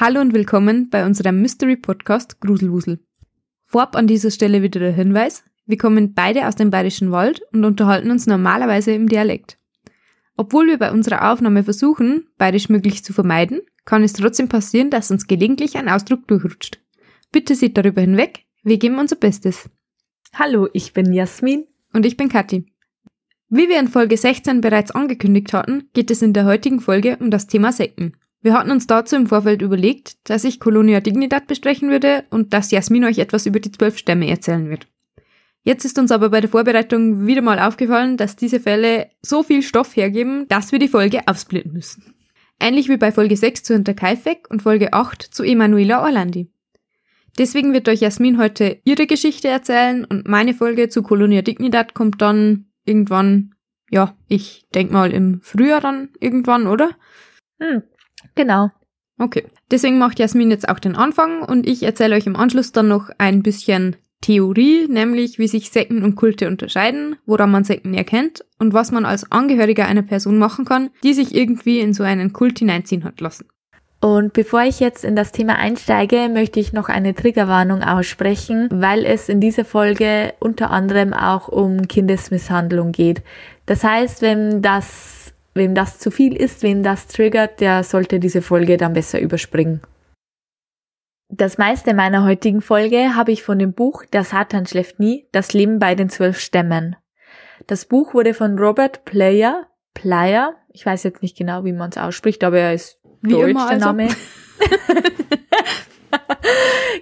Hallo und willkommen bei unserem Mystery Podcast Gruselwusel. Vorab an dieser Stelle wieder der Hinweis, wir kommen beide aus dem Bayerischen Wald und unterhalten uns normalerweise im Dialekt. Obwohl wir bei unserer Aufnahme versuchen, Bayerisch möglichst zu vermeiden, kann es trotzdem passieren, dass uns gelegentlich ein Ausdruck durchrutscht. Bitte seht darüber hinweg, wir geben unser Bestes. Hallo, ich bin Jasmin. Und ich bin Kathi. Wie wir in Folge 16 bereits angekündigt hatten, geht es in der heutigen Folge um das Thema Sekten. Wir hatten uns dazu im Vorfeld überlegt, dass ich Colonia Dignidad besprechen würde und dass Jasmin euch etwas über die zwölf Stämme erzählen wird. Jetzt ist uns aber bei der Vorbereitung wieder mal aufgefallen, dass diese Fälle so viel Stoff hergeben, dass wir die Folge aufsplitten müssen. Ähnlich wie bei Folge 6 zu Hinterkaifeck und Folge 8 zu Emanuela Orlandi. Deswegen wird euch Jasmin heute ihre Geschichte erzählen und meine Folge zu Colonia Dignidad kommt dann irgendwann, ja, ich denk mal im Frühjahr dann irgendwann, oder? Hm, genau. Okay. Deswegen macht Jasmin jetzt auch den Anfang und ich erzähle euch im Anschluss dann noch ein bisschen Theorie, nämlich wie sich Sekten und Kulte unterscheiden, woran man Sekten erkennt und was man als Angehöriger einer Person machen kann, die sich irgendwie in so einen Kult hineinziehen hat lassen. Und bevor ich jetzt in das Thema einsteige, möchte ich noch eine Triggerwarnung aussprechen, weil es in dieser Folge unter anderem auch um Kindesmisshandlung geht. Das heißt, wenn das, wem das zu viel ist, wem das triggert, der sollte diese Folge dann besser überspringen. Das meiste meiner heutigen Folge habe ich von dem Buch Der Satan schläft nie, das Leben bei den zwölf Stämmen. Das Buch wurde von Robert Player, Player, ich weiß jetzt nicht genau, wie man es ausspricht, aber er ist wie Deutsch, immer also. der Name.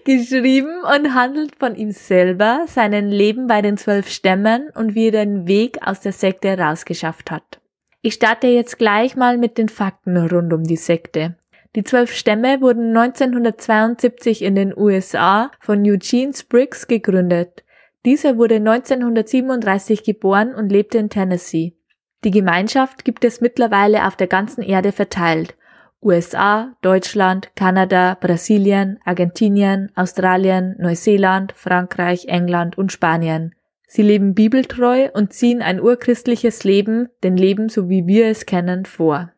geschrieben und handelt von ihm selber, seinem Leben bei den zwölf Stämmen und wie er den Weg aus der Sekte rausgeschafft hat. Ich starte jetzt gleich mal mit den Fakten rund um die Sekte. Die zwölf Stämme wurden 1972 in den USA von Eugene Spriggs gegründet. Dieser wurde 1937 geboren und lebte in Tennessee. Die Gemeinschaft gibt es mittlerweile auf der ganzen Erde verteilt. USA, Deutschland, Kanada, Brasilien, Argentinien, Australien, Neuseeland, Frankreich, England und Spanien. Sie leben bibeltreu und ziehen ein urchristliches Leben, den Leben so wie wir es kennen, vor.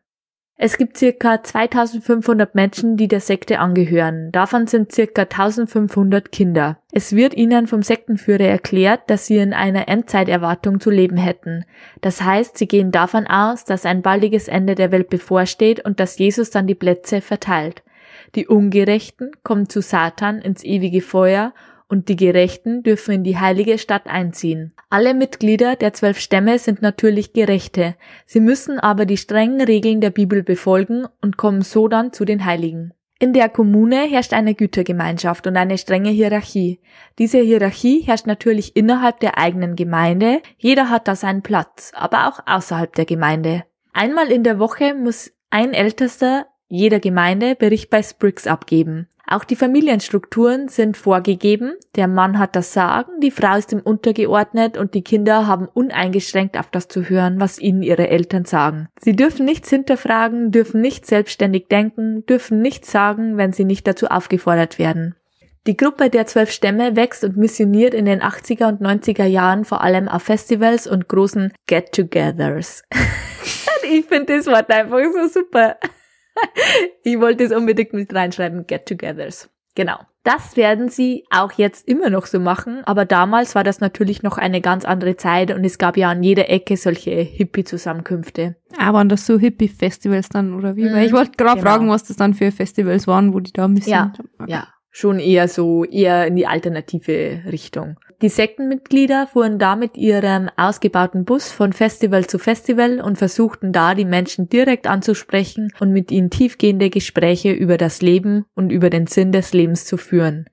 Es gibt circa 2500 Menschen, die der Sekte angehören. Davon sind circa 1500 Kinder. Es wird ihnen vom Sektenführer erklärt, dass sie in einer Endzeiterwartung zu leben hätten. Das heißt, sie gehen davon aus, dass ein baldiges Ende der Welt bevorsteht und dass Jesus dann die Plätze verteilt. Die Ungerechten kommen zu Satan ins ewige Feuer und die Gerechten dürfen in die heilige Stadt einziehen. Alle Mitglieder der zwölf Stämme sind natürlich Gerechte, sie müssen aber die strengen Regeln der Bibel befolgen und kommen so dann zu den Heiligen. In der Kommune herrscht eine Gütergemeinschaft und eine strenge Hierarchie. Diese Hierarchie herrscht natürlich innerhalb der eigenen Gemeinde, jeder hat da seinen Platz, aber auch außerhalb der Gemeinde. Einmal in der Woche muss ein Ältester jeder Gemeinde Bericht bei Spriggs abgeben. Auch die Familienstrukturen sind vorgegeben. Der Mann hat das Sagen, die Frau ist ihm untergeordnet und die Kinder haben uneingeschränkt auf das zu hören, was ihnen ihre Eltern sagen. Sie dürfen nichts hinterfragen, dürfen nicht selbstständig denken, dürfen nichts sagen, wenn sie nicht dazu aufgefordert werden. Die Gruppe der zwölf Stämme wächst und missioniert in den 80er und 90er Jahren vor allem auf Festivals und großen Get-togethers. ich finde das Wort einfach so super. ich wollte es unbedingt mit reinschreiben, Get-togethers. Genau. Das werden sie auch jetzt immer noch so machen, aber damals war das natürlich noch eine ganz andere Zeit und es gab ja an jeder Ecke solche Hippie-Zusammenkünfte. Ah, waren das so Hippie-Festivals dann oder wie? Mhm, Weil ich wollte gerade genau. fragen, was das dann für Festivals waren, wo die da missioniert ja, haben. Okay. Ja, schon eher so, eher in die alternative Richtung. Die Sektenmitglieder fuhren da mit ihrem ausgebauten Bus von Festival zu Festival und versuchten da die Menschen direkt anzusprechen und mit ihnen tiefgehende Gespräche über das Leben und über den Sinn des Lebens zu führen.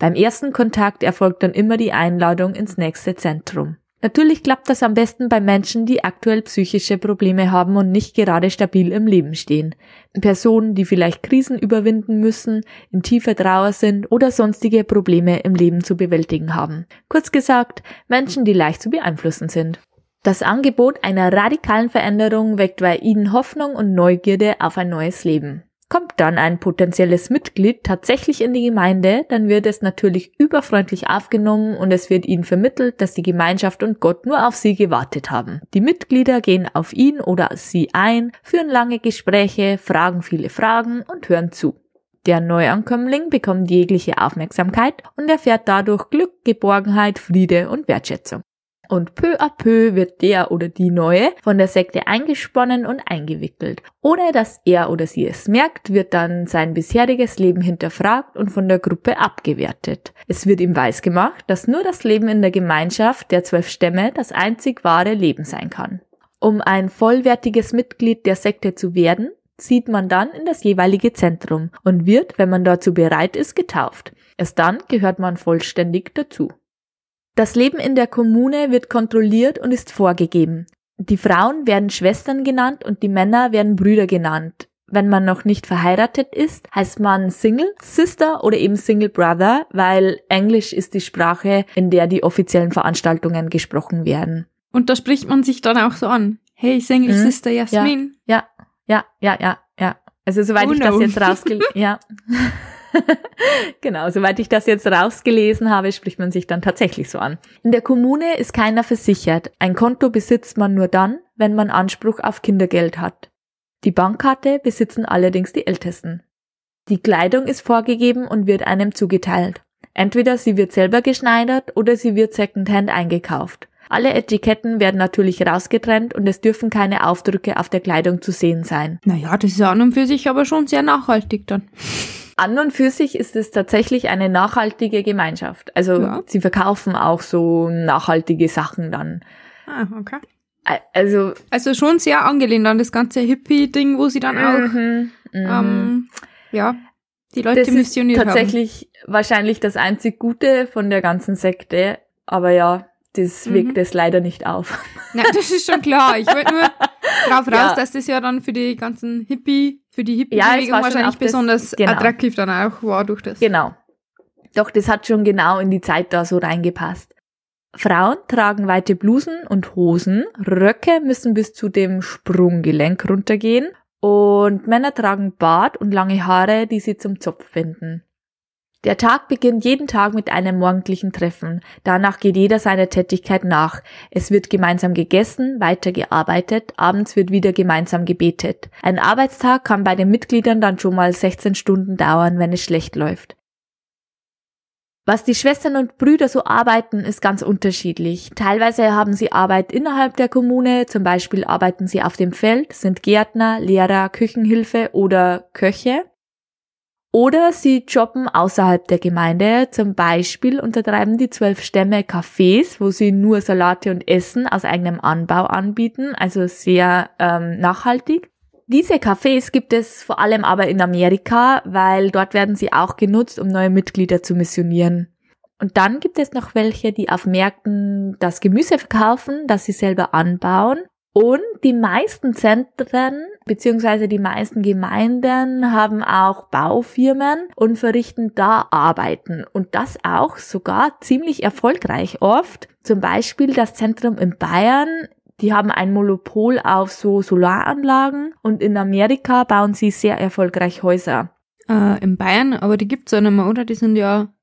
Beim ersten Kontakt erfolgt dann immer die Einladung ins nächste Zentrum. Natürlich klappt das am besten bei Menschen, die aktuell psychische Probleme haben und nicht gerade stabil im Leben stehen. Personen, die vielleicht Krisen überwinden müssen, in tiefer Trauer sind oder sonstige Probleme im Leben zu bewältigen haben. Kurz gesagt, Menschen, die leicht zu beeinflussen sind. Das Angebot einer radikalen Veränderung weckt bei ihnen Hoffnung und Neugierde auf ein neues Leben. Kommt dann ein potenzielles Mitglied tatsächlich in die Gemeinde, dann wird es natürlich überfreundlich aufgenommen und es wird ihnen vermittelt, dass die Gemeinschaft und Gott nur auf sie gewartet haben. Die Mitglieder gehen auf ihn oder sie ein, führen lange Gespräche, fragen viele Fragen und hören zu. Der Neuankömmling bekommt jegliche Aufmerksamkeit und erfährt dadurch Glück, Geborgenheit, Friede und Wertschätzung. Und peu à peu wird der oder die Neue von der Sekte eingesponnen und eingewickelt. Ohne dass er oder sie es merkt, wird dann sein bisheriges Leben hinterfragt und von der Gruppe abgewertet. Es wird ihm weisgemacht, dass nur das Leben in der Gemeinschaft der zwölf Stämme das einzig wahre Leben sein kann. Um ein vollwertiges Mitglied der Sekte zu werden, zieht man dann in das jeweilige Zentrum und wird, wenn man dazu bereit ist, getauft. Erst dann gehört man vollständig dazu. Das Leben in der Kommune wird kontrolliert und ist vorgegeben. Die Frauen werden Schwestern genannt und die Männer werden Brüder genannt. Wenn man noch nicht verheiratet ist, heißt man Single Sister oder eben Single Brother, weil Englisch ist die Sprache, in der die offiziellen Veranstaltungen gesprochen werden. Und da spricht man sich dann auch so an. Hey, Single mhm. Sister Jasmin. Ja, ja, ja, ja, ja. Also soweit oh ich no. das jetzt rausgelesen, ja. genau, soweit ich das jetzt rausgelesen habe, spricht man sich dann tatsächlich so an. In der Kommune ist keiner versichert. Ein Konto besitzt man nur dann, wenn man Anspruch auf Kindergeld hat. Die Bankkarte besitzen allerdings die Ältesten. Die Kleidung ist vorgegeben und wird einem zugeteilt. Entweder sie wird selber geschneidert oder sie wird secondhand eingekauft. Alle Etiketten werden natürlich rausgetrennt und es dürfen keine Aufdrücke auf der Kleidung zu sehen sein. Naja, das ist an und für sich aber schon sehr nachhaltig dann. An und für sich ist es tatsächlich eine nachhaltige Gemeinschaft. Also ja. sie verkaufen auch so nachhaltige Sachen dann. Ah, okay. Also, also schon sehr angelehnt an das ganze Hippie-Ding, wo sie dann auch mhm, mhm. ähm, ja, die Leute das missioniert ist tatsächlich haben. wahrscheinlich das einzig Gute von der ganzen Sekte. Aber ja, das mhm. wirkt es leider nicht auf. Ja, das ist schon klar. Ich wollte nur drauf raus, ja. dass das ja dann für die ganzen Hippie, für die Hippie-Bewegung ja, wahrscheinlich besonders das, genau. attraktiv dann auch war durch das. Genau. Doch das hat schon genau in die Zeit da so reingepasst. Frauen tragen weite Blusen und Hosen, Röcke müssen bis zu dem Sprunggelenk runtergehen und Männer tragen Bart und lange Haare, die sie zum Zopf binden. Der Tag beginnt jeden Tag mit einem morgendlichen Treffen. Danach geht jeder seiner Tätigkeit nach. Es wird gemeinsam gegessen, weitergearbeitet, abends wird wieder gemeinsam gebetet. Ein Arbeitstag kann bei den Mitgliedern dann schon mal 16 Stunden dauern, wenn es schlecht läuft. Was die Schwestern und Brüder so arbeiten, ist ganz unterschiedlich. Teilweise haben sie Arbeit innerhalb der Kommune, zum Beispiel arbeiten sie auf dem Feld, sind Gärtner, Lehrer, Küchenhilfe oder Köche. Oder sie jobben außerhalb der Gemeinde. Zum Beispiel untertreiben die zwölf Stämme Cafés, wo sie nur Salate und Essen aus eigenem Anbau anbieten, also sehr ähm, nachhaltig. Diese Cafés gibt es vor allem aber in Amerika, weil dort werden sie auch genutzt, um neue Mitglieder zu missionieren. Und dann gibt es noch welche, die auf Märkten das Gemüse verkaufen, das sie selber anbauen und die meisten Zentren beziehungsweise die meisten Gemeinden haben auch Baufirmen und verrichten da Arbeiten. Und das auch sogar ziemlich erfolgreich oft. Zum Beispiel das Zentrum in Bayern. Die haben ein Monopol auf so Solaranlagen und in Amerika bauen sie sehr erfolgreich Häuser. Äh, in Bayern, aber die gibt's ja nicht mehr, oder? Die sind ja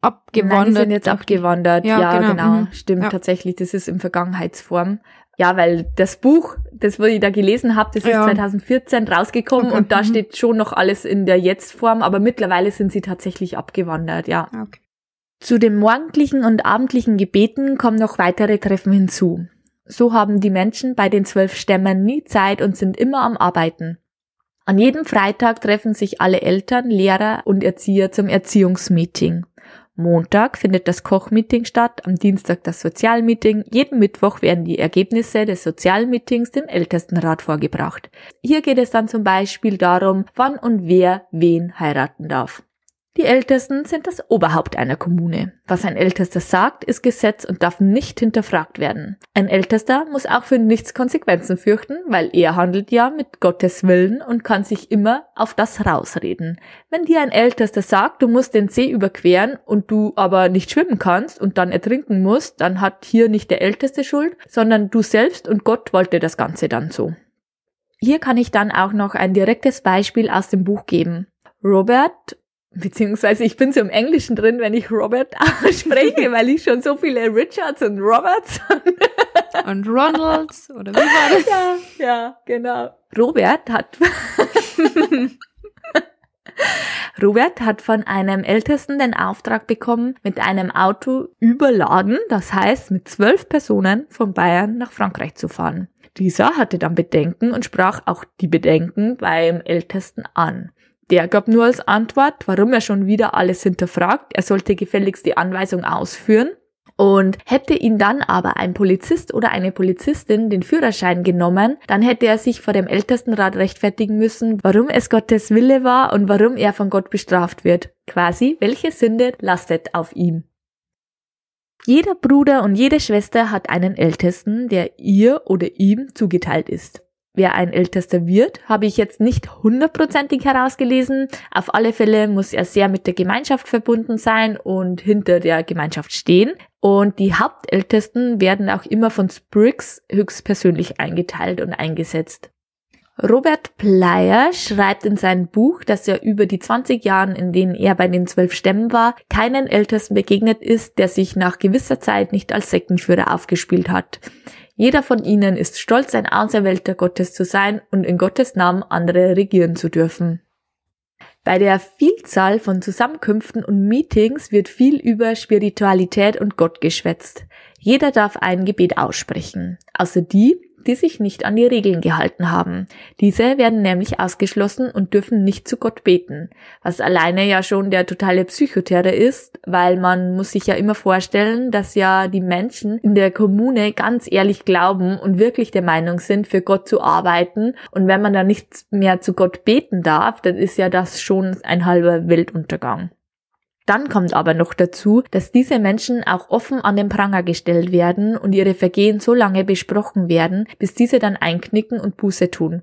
abgewandert. Nein, die sind jetzt abgewandert. Ja, ja genau. genau. Mhm. Stimmt ja. tatsächlich. Das ist in Vergangenheitsform. Ja, weil das Buch, das wo ich da gelesen habe, das ist 2014 rausgekommen okay. und da mhm. steht schon noch alles in der Jetztform, aber mittlerweile sind sie tatsächlich abgewandert, ja. Ah, okay. Zu den morgendlichen und abendlichen Gebeten kommen noch weitere Treffen hinzu. So haben die Menschen bei den zwölf Stämmen nie Zeit und sind immer am Arbeiten. An jedem Freitag treffen sich alle Eltern, Lehrer und Erzieher zum Erziehungsmeeting. Montag findet das Kochmeeting statt, am Dienstag das Sozialmeeting, jeden Mittwoch werden die Ergebnisse des Sozialmeetings dem Ältestenrat vorgebracht. Hier geht es dann zum Beispiel darum, wann und wer wen heiraten darf. Die Ältesten sind das Oberhaupt einer Kommune. Was ein Ältester sagt, ist Gesetz und darf nicht hinterfragt werden. Ein Ältester muss auch für nichts Konsequenzen fürchten, weil er handelt ja mit Gottes Willen und kann sich immer auf das rausreden. Wenn dir ein Ältester sagt, du musst den See überqueren und du aber nicht schwimmen kannst und dann ertrinken musst, dann hat hier nicht der Älteste Schuld, sondern du selbst und Gott wollte das Ganze dann so. Hier kann ich dann auch noch ein direktes Beispiel aus dem Buch geben. Robert Beziehungsweise ich bin so im Englischen drin, wenn ich Robert spreche, weil ich schon so viele Richards und Roberts und Ronalds oder wie war das? Ja, ja, genau. Robert hat Robert hat von einem Ältesten den Auftrag bekommen, mit einem Auto überladen, das heißt mit zwölf Personen von Bayern nach Frankreich zu fahren. Dieser hatte dann Bedenken und sprach auch die Bedenken beim Ältesten an. Der gab nur als Antwort, warum er schon wieder alles hinterfragt. Er sollte gefälligst die Anweisung ausführen. Und hätte ihn dann aber ein Polizist oder eine Polizistin den Führerschein genommen, dann hätte er sich vor dem Ältestenrat rechtfertigen müssen, warum es Gottes Wille war und warum er von Gott bestraft wird. Quasi, welche Sünde lastet auf ihm. Jeder Bruder und jede Schwester hat einen Ältesten, der ihr oder ihm zugeteilt ist. Wer ein Ältester wird, habe ich jetzt nicht hundertprozentig herausgelesen. Auf alle Fälle muss er sehr mit der Gemeinschaft verbunden sein und hinter der Gemeinschaft stehen. Und die Hauptältesten werden auch immer von Spriggs höchstpersönlich eingeteilt und eingesetzt. Robert Plyer schreibt in seinem Buch, dass er über die 20 Jahren, in denen er bei den zwölf Stämmen war, keinen Ältesten begegnet ist, der sich nach gewisser Zeit nicht als Sektenführer aufgespielt hat. Jeder von ihnen ist stolz, ein Auserwählter Gottes zu sein und in Gottes Namen andere regieren zu dürfen. Bei der Vielzahl von Zusammenkünften und Meetings wird viel über Spiritualität und Gott geschwätzt. Jeder darf ein Gebet aussprechen, außer die, die sich nicht an die Regeln gehalten haben. Diese werden nämlich ausgeschlossen und dürfen nicht zu Gott beten, was alleine ja schon der totale Psychoterror ist, weil man muss sich ja immer vorstellen, dass ja die Menschen in der Kommune ganz ehrlich glauben und wirklich der Meinung sind, für Gott zu arbeiten und wenn man dann nichts mehr zu Gott beten darf, dann ist ja das schon ein halber Weltuntergang. Dann kommt aber noch dazu, dass diese Menschen auch offen an den Pranger gestellt werden und ihre Vergehen so lange besprochen werden, bis diese dann einknicken und Buße tun.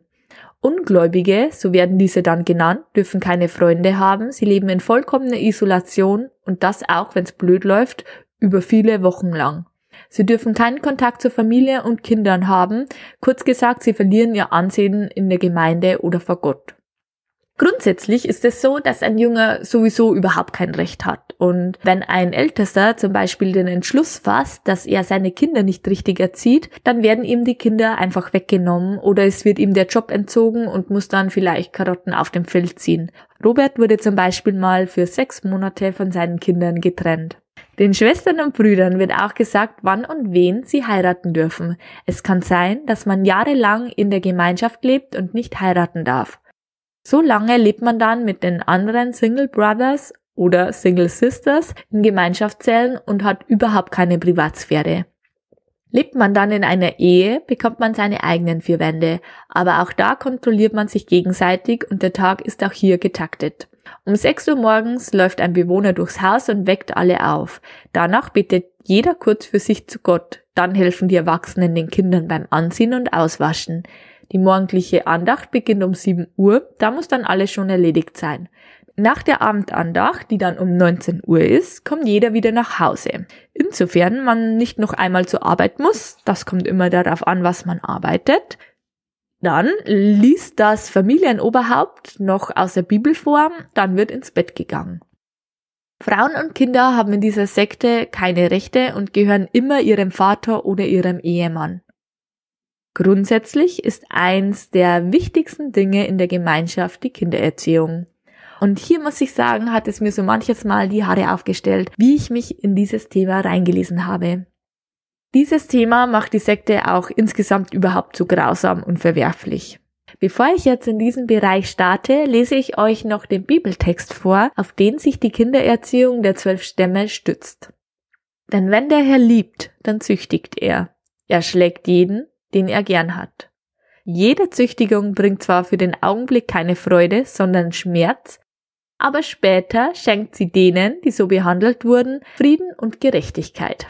Ungläubige, so werden diese dann genannt, dürfen keine Freunde haben, sie leben in vollkommener Isolation und das auch, wenn es blöd läuft, über viele Wochen lang. Sie dürfen keinen Kontakt zur Familie und Kindern haben, kurz gesagt, sie verlieren ihr Ansehen in der Gemeinde oder vor Gott. Grundsätzlich ist es so, dass ein Junge sowieso überhaupt kein Recht hat. Und wenn ein Ältester zum Beispiel den Entschluss fasst, dass er seine Kinder nicht richtig erzieht, dann werden ihm die Kinder einfach weggenommen oder es wird ihm der Job entzogen und muss dann vielleicht Karotten auf dem Feld ziehen. Robert wurde zum Beispiel mal für sechs Monate von seinen Kindern getrennt. Den Schwestern und Brüdern wird auch gesagt, wann und wen sie heiraten dürfen. Es kann sein, dass man jahrelang in der Gemeinschaft lebt und nicht heiraten darf. So lange lebt man dann mit den anderen Single Brothers oder Single Sisters in Gemeinschaftszellen und hat überhaupt keine Privatsphäre. Lebt man dann in einer Ehe, bekommt man seine eigenen vier Wände, aber auch da kontrolliert man sich gegenseitig und der Tag ist auch hier getaktet. Um 6 Uhr morgens läuft ein Bewohner durchs Haus und weckt alle auf. Danach bittet jeder kurz für sich zu Gott. Dann helfen die Erwachsenen den Kindern beim Anziehen und Auswaschen. Die morgendliche Andacht beginnt um 7 Uhr, da muss dann alles schon erledigt sein. Nach der Abendandacht, die dann um 19 Uhr ist, kommt jeder wieder nach Hause. Insofern man nicht noch einmal zur Arbeit muss, das kommt immer darauf an, was man arbeitet. Dann liest das Familienoberhaupt noch aus der Bibel vor, dann wird ins Bett gegangen. Frauen und Kinder haben in dieser Sekte keine Rechte und gehören immer ihrem Vater oder ihrem Ehemann. Grundsätzlich ist eins der wichtigsten Dinge in der Gemeinschaft die Kindererziehung. Und hier muss ich sagen, hat es mir so manches Mal die Haare aufgestellt, wie ich mich in dieses Thema reingelesen habe. Dieses Thema macht die Sekte auch insgesamt überhaupt zu grausam und verwerflich. Bevor ich jetzt in diesen Bereich starte, lese ich euch noch den Bibeltext vor, auf den sich die Kindererziehung der zwölf Stämme stützt. Denn wenn der Herr liebt, dann züchtigt er. Er schlägt jeden, den er gern hat. Jede Züchtigung bringt zwar für den Augenblick keine Freude, sondern Schmerz, aber später schenkt sie denen, die so behandelt wurden, Frieden und Gerechtigkeit.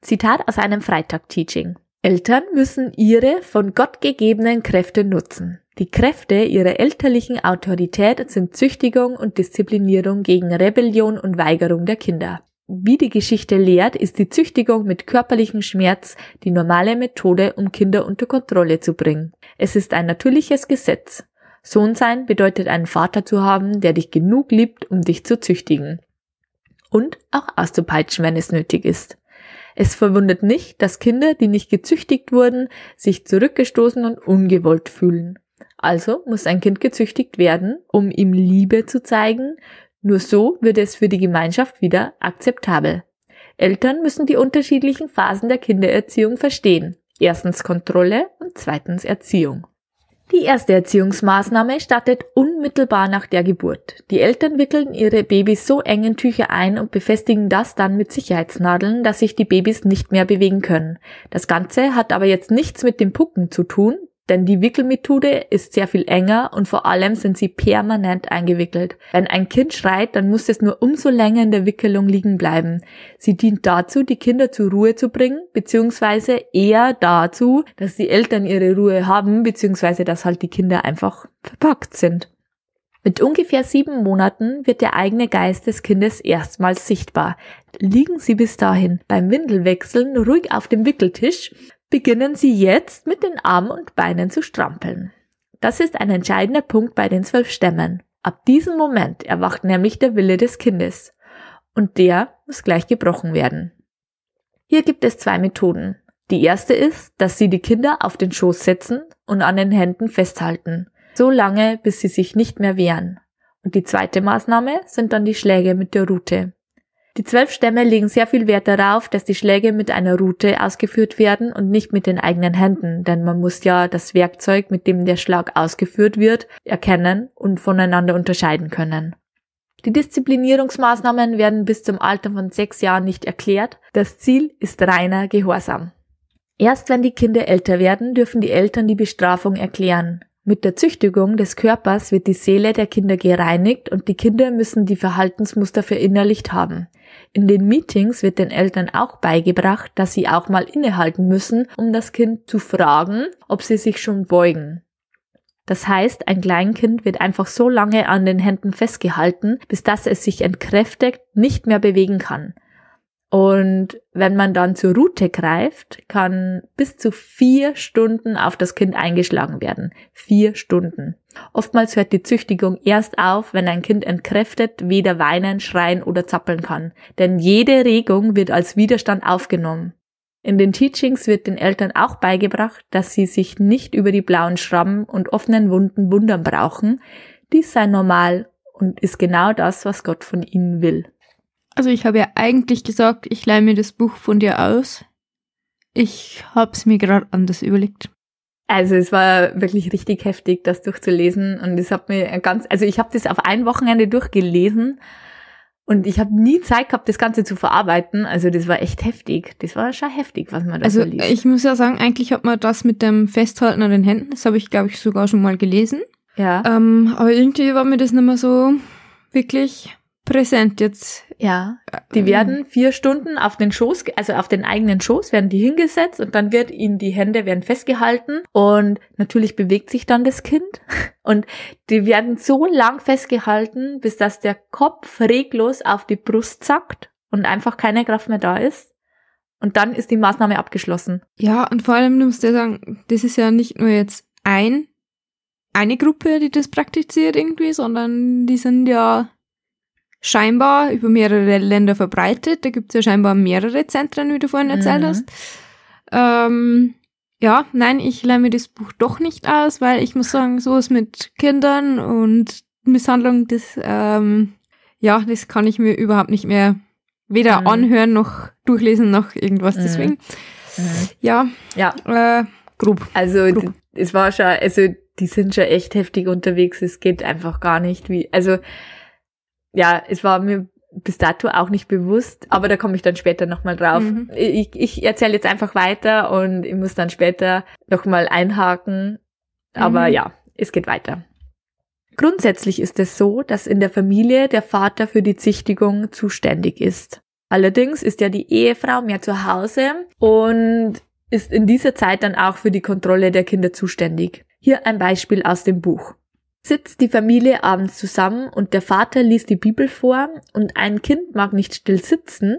Zitat aus einem Freitag-Teaching. Eltern müssen ihre von Gott gegebenen Kräfte nutzen. Die Kräfte ihrer elterlichen Autorität sind Züchtigung und Disziplinierung gegen Rebellion und Weigerung der Kinder. Wie die Geschichte lehrt, ist die Züchtigung mit körperlichem Schmerz die normale Methode, um Kinder unter Kontrolle zu bringen. Es ist ein natürliches Gesetz. Sohn sein bedeutet einen Vater zu haben, der dich genug liebt, um dich zu züchtigen. Und auch auszupeitschen, wenn es nötig ist. Es verwundert nicht, dass Kinder, die nicht gezüchtigt wurden, sich zurückgestoßen und ungewollt fühlen. Also muss ein Kind gezüchtigt werden, um ihm Liebe zu zeigen. Nur so wird es für die Gemeinschaft wieder akzeptabel. Eltern müssen die unterschiedlichen Phasen der Kindererziehung verstehen. Erstens Kontrolle und zweitens Erziehung. Die erste Erziehungsmaßnahme startet unmittelbar nach der Geburt. Die Eltern wickeln ihre Babys so eng in Tücher ein und befestigen das dann mit Sicherheitsnadeln, dass sich die Babys nicht mehr bewegen können. Das Ganze hat aber jetzt nichts mit dem Pucken zu tun, denn die Wickelmethode ist sehr viel enger und vor allem sind sie permanent eingewickelt. Wenn ein Kind schreit, dann muss es nur umso länger in der Wickelung liegen bleiben. Sie dient dazu, die Kinder zur Ruhe zu bringen, beziehungsweise eher dazu, dass die Eltern ihre Ruhe haben, beziehungsweise dass halt die Kinder einfach verpackt sind. Mit ungefähr sieben Monaten wird der eigene Geist des Kindes erstmals sichtbar. Liegen Sie bis dahin beim Windelwechseln ruhig auf dem Wickeltisch, beginnen Sie jetzt mit den Armen und Beinen zu strampeln. Das ist ein entscheidender Punkt bei den zwölf Stämmen. Ab diesem Moment erwacht nämlich der Wille des Kindes. Und der muss gleich gebrochen werden. Hier gibt es zwei Methoden. Die erste ist, dass Sie die Kinder auf den Schoß setzen und an den Händen festhalten. So lange, bis sie sich nicht mehr wehren. Und die zweite Maßnahme sind dann die Schläge mit der Rute. Die zwölf Stämme legen sehr viel Wert darauf, dass die Schläge mit einer Rute ausgeführt werden und nicht mit den eigenen Händen, denn man muss ja das Werkzeug, mit dem der Schlag ausgeführt wird, erkennen und voneinander unterscheiden können. Die Disziplinierungsmaßnahmen werden bis zum Alter von sechs Jahren nicht erklärt. Das Ziel ist reiner Gehorsam. Erst wenn die Kinder älter werden, dürfen die Eltern die Bestrafung erklären. Mit der Züchtigung des Körpers wird die Seele der Kinder gereinigt und die Kinder müssen die Verhaltensmuster verinnerlicht haben. In den Meetings wird den Eltern auch beigebracht, dass sie auch mal innehalten müssen, um das Kind zu fragen, ob sie sich schon beugen. Das heißt, ein Kleinkind wird einfach so lange an den Händen festgehalten, bis dass es sich entkräftigt nicht mehr bewegen kann. Und wenn man dann zur Route greift, kann bis zu vier Stunden auf das Kind eingeschlagen werden. Vier Stunden. Oftmals hört die Züchtigung erst auf, wenn ein Kind entkräftet weder weinen, schreien oder zappeln kann. Denn jede Regung wird als Widerstand aufgenommen. In den Teachings wird den Eltern auch beigebracht, dass sie sich nicht über die blauen Schrammen und offenen Wunden wundern brauchen. Dies sei normal und ist genau das, was Gott von ihnen will. Also ich habe ja eigentlich gesagt, ich leihe mir das Buch von dir aus. Ich hab's mir gerade anders überlegt. Also es war wirklich richtig heftig, das durchzulesen und es hat mir ganz, also ich habe das auf ein Wochenende durchgelesen und ich habe nie Zeit gehabt, das Ganze zu verarbeiten. Also das war echt heftig. Das war schon heftig, was man da also, so liest. Ich muss ja sagen, eigentlich hat man das mit dem Festhalten an den Händen, das habe ich, glaube ich, sogar schon mal gelesen. Ja. Ähm, aber irgendwie war mir das nicht mehr so wirklich präsent jetzt. Ja, die ähm. werden vier Stunden auf den Schoß, also auf den eigenen Schoß werden die hingesetzt und dann wird ihnen die Hände werden festgehalten und natürlich bewegt sich dann das Kind und die werden so lang festgehalten, bis dass der Kopf reglos auf die Brust zackt und einfach keine Kraft mehr da ist. Und dann ist die Maßnahme abgeschlossen. Ja, und vor allem du musst ja sagen, das ist ja nicht nur jetzt ein, eine Gruppe, die das praktiziert irgendwie, sondern die sind ja scheinbar über mehrere Länder verbreitet. Da gibt es ja scheinbar mehrere Zentren, wie du vorhin erzählt mhm. hast. Ähm, ja, nein, ich lerne mir das Buch doch nicht aus, weil ich muss sagen, sowas mit Kindern und Misshandlung, das, ähm, ja, das kann ich mir überhaupt nicht mehr weder mhm. anhören noch durchlesen noch irgendwas. Mhm. Deswegen, mhm. ja, ja. Äh, grob. Also grob. es war schon, also die sind schon echt heftig unterwegs. Es geht einfach gar nicht wie, also ja, es war mir bis dato auch nicht bewusst, aber da komme ich dann später nochmal drauf. Mhm. Ich, ich erzähle jetzt einfach weiter und ich muss dann später nochmal einhaken. Aber mhm. ja, es geht weiter. Grundsätzlich ist es so, dass in der Familie der Vater für die Züchtigung zuständig ist. Allerdings ist ja die Ehefrau mehr zu Hause und ist in dieser Zeit dann auch für die Kontrolle der Kinder zuständig. Hier ein Beispiel aus dem Buch sitzt die Familie abends zusammen und der Vater liest die Bibel vor und ein Kind mag nicht still sitzen,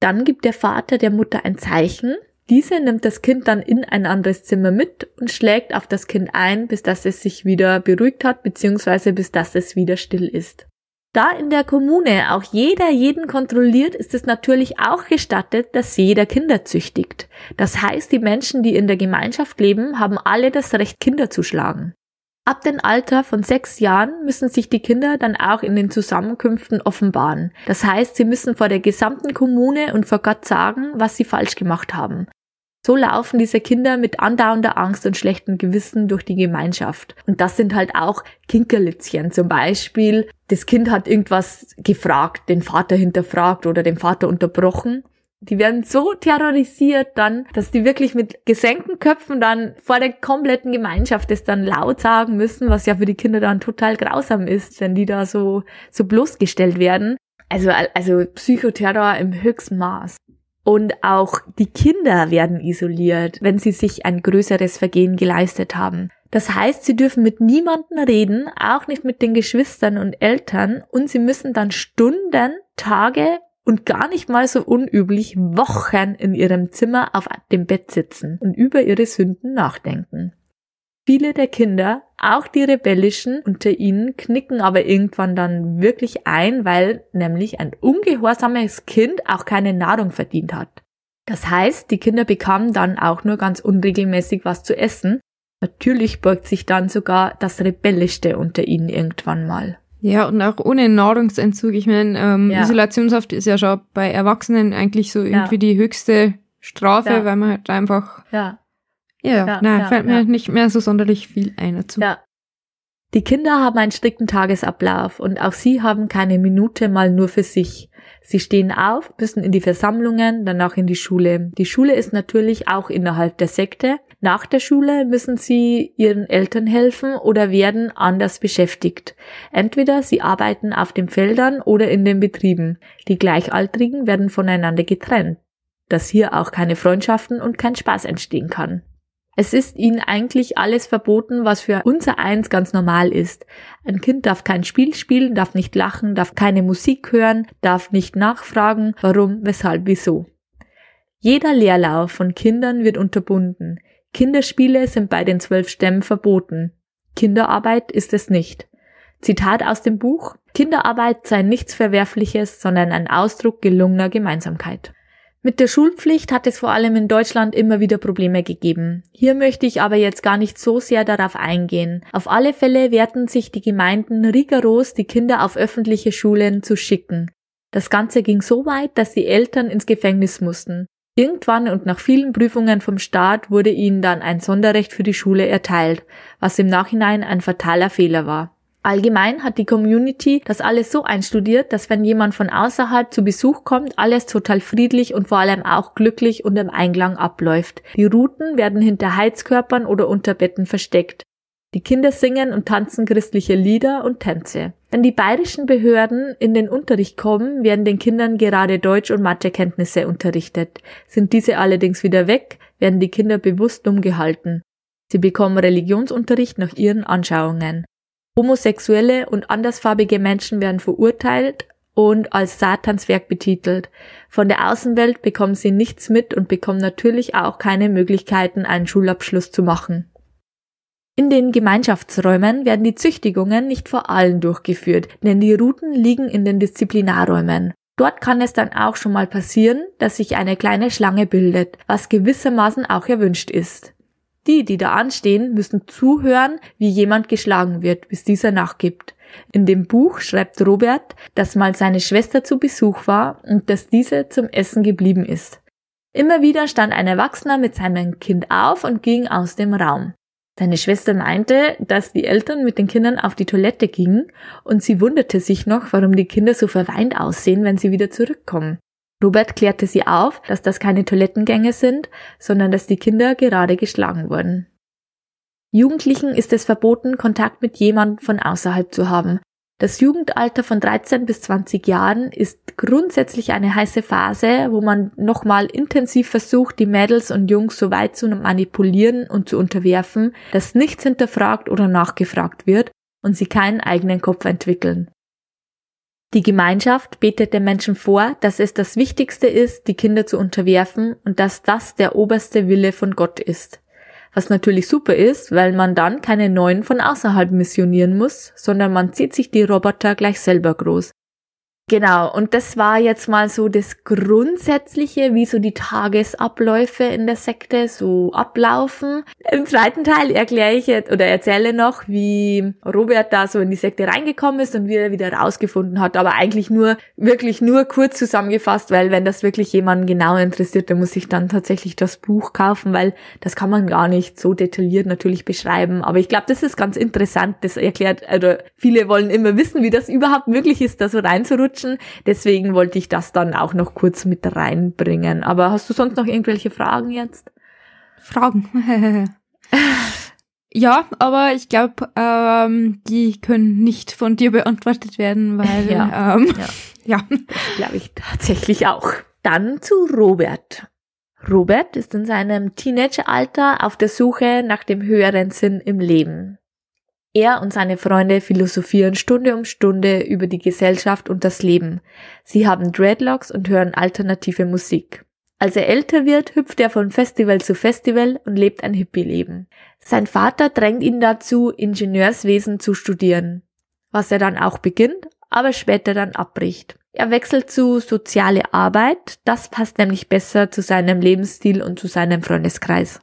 dann gibt der Vater der Mutter ein Zeichen. Diese nimmt das Kind dann in ein anderes Zimmer mit und schlägt auf das Kind ein, bis das es sich wieder beruhigt hat, beziehungsweise bis das es wieder still ist. Da in der Kommune auch jeder jeden kontrolliert, ist es natürlich auch gestattet, dass jeder Kinder züchtigt. Das heißt, die Menschen, die in der Gemeinschaft leben, haben alle das Recht, Kinder zu schlagen. Ab dem Alter von sechs Jahren müssen sich die Kinder dann auch in den Zusammenkünften offenbaren. Das heißt, sie müssen vor der gesamten Kommune und vor Gott sagen, was sie falsch gemacht haben. So laufen diese Kinder mit andauernder Angst und schlechtem Gewissen durch die Gemeinschaft. Und das sind halt auch Kinkerlitzchen. Zum Beispiel, das Kind hat irgendwas gefragt, den Vater hinterfragt oder den Vater unterbrochen. Die werden so terrorisiert dann, dass die wirklich mit gesenkten Köpfen dann vor der kompletten Gemeinschaft das dann laut sagen müssen, was ja für die Kinder dann total grausam ist, wenn die da so, so bloßgestellt werden. Also, also Psychoterror im höchsten Maß. Und auch die Kinder werden isoliert, wenn sie sich ein größeres Vergehen geleistet haben. Das heißt, sie dürfen mit niemandem reden, auch nicht mit den Geschwistern und Eltern, und sie müssen dann Stunden, Tage und gar nicht mal so unüblich Wochen in ihrem Zimmer auf dem Bett sitzen und über ihre Sünden nachdenken. Viele der Kinder, auch die rebellischen unter ihnen, knicken aber irgendwann dann wirklich ein, weil nämlich ein ungehorsames Kind auch keine Nahrung verdient hat. Das heißt, die Kinder bekamen dann auch nur ganz unregelmäßig was zu essen. Natürlich beugt sich dann sogar das Rebellischste unter ihnen irgendwann mal. Ja, und auch ohne Nahrungsentzug. Ich meine, ähm, ja. Isolationshaft ist ja schon bei Erwachsenen eigentlich so irgendwie ja. die höchste Strafe, ja. weil man halt einfach ja. Ja, nein, fällt mir nicht mehr so sonderlich viel ein dazu. Ja. Die Kinder haben einen strikten Tagesablauf und auch sie haben keine Minute mal nur für sich. Sie stehen auf, müssen in die Versammlungen, danach in die Schule. Die Schule ist natürlich auch innerhalb der Sekte. Nach der Schule müssen sie ihren Eltern helfen oder werden anders beschäftigt. Entweder sie arbeiten auf den Feldern oder in den Betrieben. Die Gleichaltrigen werden voneinander getrennt, dass hier auch keine Freundschaften und kein Spaß entstehen kann. Es ist ihnen eigentlich alles verboten, was für unser Eins ganz normal ist. Ein Kind darf kein Spiel spielen, darf nicht lachen, darf keine Musik hören, darf nicht nachfragen, warum, weshalb, wieso. Jeder Leerlauf von Kindern wird unterbunden. Kinderspiele sind bei den zwölf Stämmen verboten. Kinderarbeit ist es nicht. Zitat aus dem Buch Kinderarbeit sei nichts Verwerfliches, sondern ein Ausdruck gelungener Gemeinsamkeit. Mit der Schulpflicht hat es vor allem in Deutschland immer wieder Probleme gegeben. Hier möchte ich aber jetzt gar nicht so sehr darauf eingehen. Auf alle Fälle wehrten sich die Gemeinden rigoros, die Kinder auf öffentliche Schulen zu schicken. Das Ganze ging so weit, dass die Eltern ins Gefängnis mussten. Irgendwann und nach vielen Prüfungen vom Staat wurde ihnen dann ein Sonderrecht für die Schule erteilt, was im Nachhinein ein fataler Fehler war. Allgemein hat die Community das alles so einstudiert, dass wenn jemand von außerhalb zu Besuch kommt, alles total friedlich und vor allem auch glücklich und im Einklang abläuft. Die Routen werden hinter Heizkörpern oder unter Betten versteckt. Die Kinder singen und tanzen christliche Lieder und Tänze. Wenn die bayerischen Behörden in den Unterricht kommen, werden den Kindern gerade Deutsch- und Mathekenntnisse unterrichtet. Sind diese allerdings wieder weg, werden die Kinder bewusst dumm gehalten. Sie bekommen Religionsunterricht nach ihren Anschauungen. Homosexuelle und andersfarbige Menschen werden verurteilt und als Satanswerk betitelt. Von der Außenwelt bekommen sie nichts mit und bekommen natürlich auch keine Möglichkeiten, einen Schulabschluss zu machen. In den Gemeinschaftsräumen werden die Züchtigungen nicht vor allen durchgeführt, denn die Routen liegen in den Disziplinarräumen. Dort kann es dann auch schon mal passieren, dass sich eine kleine Schlange bildet, was gewissermaßen auch erwünscht ist. Die, die da anstehen, müssen zuhören, wie jemand geschlagen wird, bis dieser nachgibt. In dem Buch schreibt Robert, dass mal seine Schwester zu Besuch war und dass diese zum Essen geblieben ist. Immer wieder stand ein Erwachsener mit seinem Kind auf und ging aus dem Raum. Seine Schwester meinte, dass die Eltern mit den Kindern auf die Toilette gingen und sie wunderte sich noch, warum die Kinder so verweint aussehen, wenn sie wieder zurückkommen. Robert klärte sie auf, dass das keine Toilettengänge sind, sondern dass die Kinder gerade geschlagen wurden. Jugendlichen ist es verboten, Kontakt mit jemandem von außerhalb zu haben. Das Jugendalter von 13 bis 20 Jahren ist grundsätzlich eine heiße Phase, wo man nochmal intensiv versucht, die Mädels und Jungs so weit zu manipulieren und zu unterwerfen, dass nichts hinterfragt oder nachgefragt wird und sie keinen eigenen Kopf entwickeln. Die Gemeinschaft betet den Menschen vor, dass es das Wichtigste ist, die Kinder zu unterwerfen und dass das der oberste Wille von Gott ist. Was natürlich super ist, weil man dann keine neuen von außerhalb missionieren muss, sondern man zieht sich die Roboter gleich selber groß. Genau, und das war jetzt mal so das Grundsätzliche, wie so die Tagesabläufe in der Sekte so ablaufen. Im zweiten Teil erkläre ich jetzt oder erzähle noch, wie Robert da so in die Sekte reingekommen ist und wie er wieder rausgefunden hat, aber eigentlich nur, wirklich nur kurz zusammengefasst, weil wenn das wirklich jemanden genau interessiert, dann muss ich dann tatsächlich das Buch kaufen, weil das kann man gar nicht so detailliert natürlich beschreiben. Aber ich glaube, das ist ganz interessant, das erklärt, also viele wollen immer wissen, wie das überhaupt möglich ist, da so reinzurutschen Menschen. Deswegen wollte ich das dann auch noch kurz mit reinbringen. Aber hast du sonst noch irgendwelche Fragen jetzt? Fragen. ja, aber ich glaube, ähm, die können nicht von dir beantwortet werden, weil ja, ähm, ja. ja. glaube ich tatsächlich auch. Dann zu Robert. Robert ist in seinem Teenageralter auf der Suche nach dem höheren Sinn im Leben. Er und seine Freunde philosophieren Stunde um Stunde über die Gesellschaft und das Leben. Sie haben Dreadlocks und hören alternative Musik. Als er älter wird, hüpft er von Festival zu Festival und lebt ein Hippie-Leben. Sein Vater drängt ihn dazu, Ingenieurswesen zu studieren, was er dann auch beginnt, aber später dann abbricht. Er wechselt zu soziale Arbeit, das passt nämlich besser zu seinem Lebensstil und zu seinem Freundeskreis.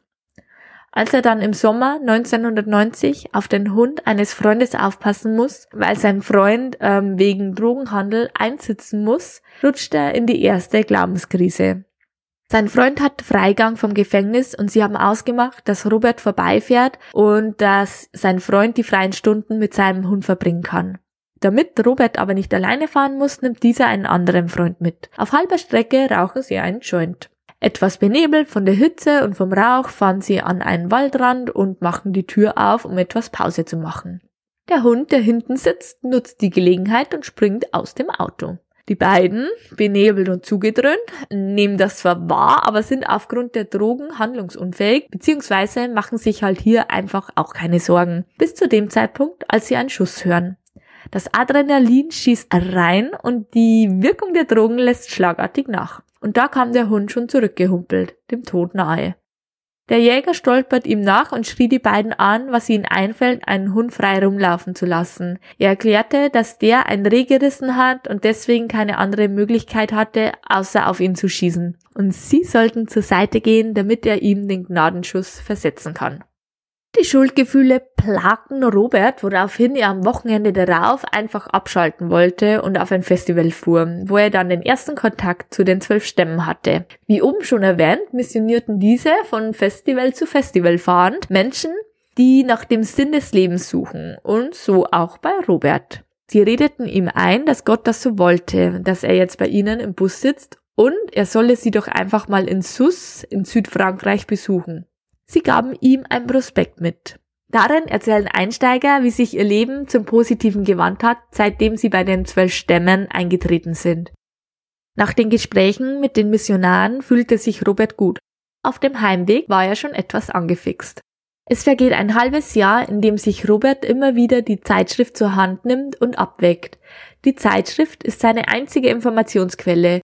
Als er dann im Sommer 1990 auf den Hund eines Freundes aufpassen muss, weil sein Freund ähm, wegen Drogenhandel einsitzen muss, rutscht er in die erste Glaubenskrise. Sein Freund hat Freigang vom Gefängnis und sie haben ausgemacht, dass Robert vorbeifährt und dass sein Freund die freien Stunden mit seinem Hund verbringen kann. Damit Robert aber nicht alleine fahren muss, nimmt dieser einen anderen Freund mit. Auf halber Strecke rauchen sie einen Joint. Etwas benebelt von der Hitze und vom Rauch fahren sie an einen Waldrand und machen die Tür auf, um etwas Pause zu machen. Der Hund, der hinten sitzt, nutzt die Gelegenheit und springt aus dem Auto. Die beiden, benebelt und zugedröhnt, nehmen das zwar wahr, aber sind aufgrund der Drogen handlungsunfähig, beziehungsweise machen sich halt hier einfach auch keine Sorgen. Bis zu dem Zeitpunkt, als sie einen Schuss hören. Das Adrenalin schießt rein und die Wirkung der Drogen lässt schlagartig nach und da kam der Hund schon zurückgehumpelt, dem Tod nahe. Der Jäger stolpert ihm nach und schrie die beiden an, was ihnen einfällt, einen Hund frei rumlaufen zu lassen. Er erklärte, dass der ein Reh gerissen hat und deswegen keine andere Möglichkeit hatte, außer auf ihn zu schießen. Und sie sollten zur Seite gehen, damit er ihm den Gnadenschuss versetzen kann. Die Schuldgefühle plagten Robert, woraufhin er am Wochenende darauf einfach abschalten wollte und auf ein Festival fuhr, wo er dann den ersten Kontakt zu den zwölf Stämmen hatte. Wie oben schon erwähnt, missionierten diese von Festival zu Festival fahrend Menschen, die nach dem Sinn des Lebens suchen und so auch bei Robert. Sie redeten ihm ein, dass Gott das so wollte, dass er jetzt bei ihnen im Bus sitzt und er solle sie doch einfach mal in Sus in Südfrankreich besuchen. Sie gaben ihm ein Prospekt mit. Darin erzählen Einsteiger, wie sich ihr Leben zum Positiven gewandt hat, seitdem sie bei den zwölf Stämmen eingetreten sind. Nach den Gesprächen mit den Missionaren fühlte sich Robert gut. Auf dem Heimweg war er schon etwas angefixt. Es vergeht ein halbes Jahr, in dem sich Robert immer wieder die Zeitschrift zur Hand nimmt und abweckt. Die Zeitschrift ist seine einzige Informationsquelle,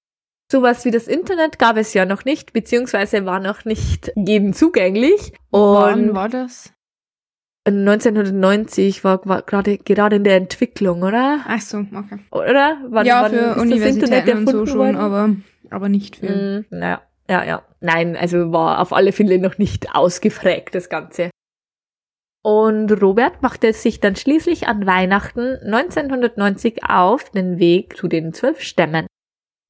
Sowas wie das Internet gab es ja noch nicht, beziehungsweise war noch nicht jedem zugänglich. Und Wann war das? 1990 war, war gerade gerade in der Entwicklung, oder? Ach so, okay. Oder? Wann, ja, wann für Universitäten und so schon, aber, aber nicht für. Mm, naja, ja, ja. Nein, also war auf alle Fälle noch nicht ausgefrägt, das Ganze. Und Robert machte sich dann schließlich an Weihnachten 1990 auf den Weg zu den zwölf Stämmen.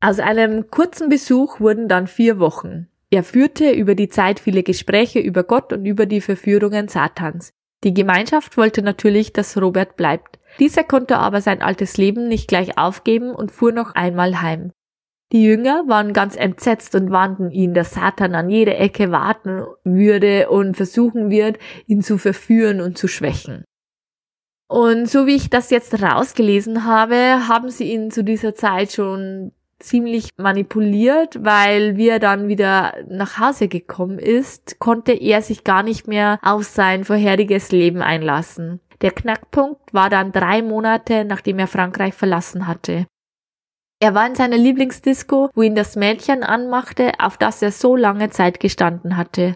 Aus einem kurzen Besuch wurden dann vier Wochen. Er führte über die Zeit viele Gespräche über Gott und über die Verführungen Satans. Die Gemeinschaft wollte natürlich, dass Robert bleibt. Dieser konnte aber sein altes Leben nicht gleich aufgeben und fuhr noch einmal heim. Die Jünger waren ganz entsetzt und warnten ihn, dass Satan an jeder Ecke warten würde und versuchen wird, ihn zu verführen und zu schwächen. Und so wie ich das jetzt rausgelesen habe, haben sie ihn zu dieser Zeit schon ziemlich manipuliert, weil wie er dann wieder nach Hause gekommen ist, konnte er sich gar nicht mehr auf sein vorheriges Leben einlassen. Der Knackpunkt war dann drei Monate, nachdem er Frankreich verlassen hatte. Er war in seiner Lieblingsdisco, wo ihn das Mädchen anmachte, auf das er so lange Zeit gestanden hatte.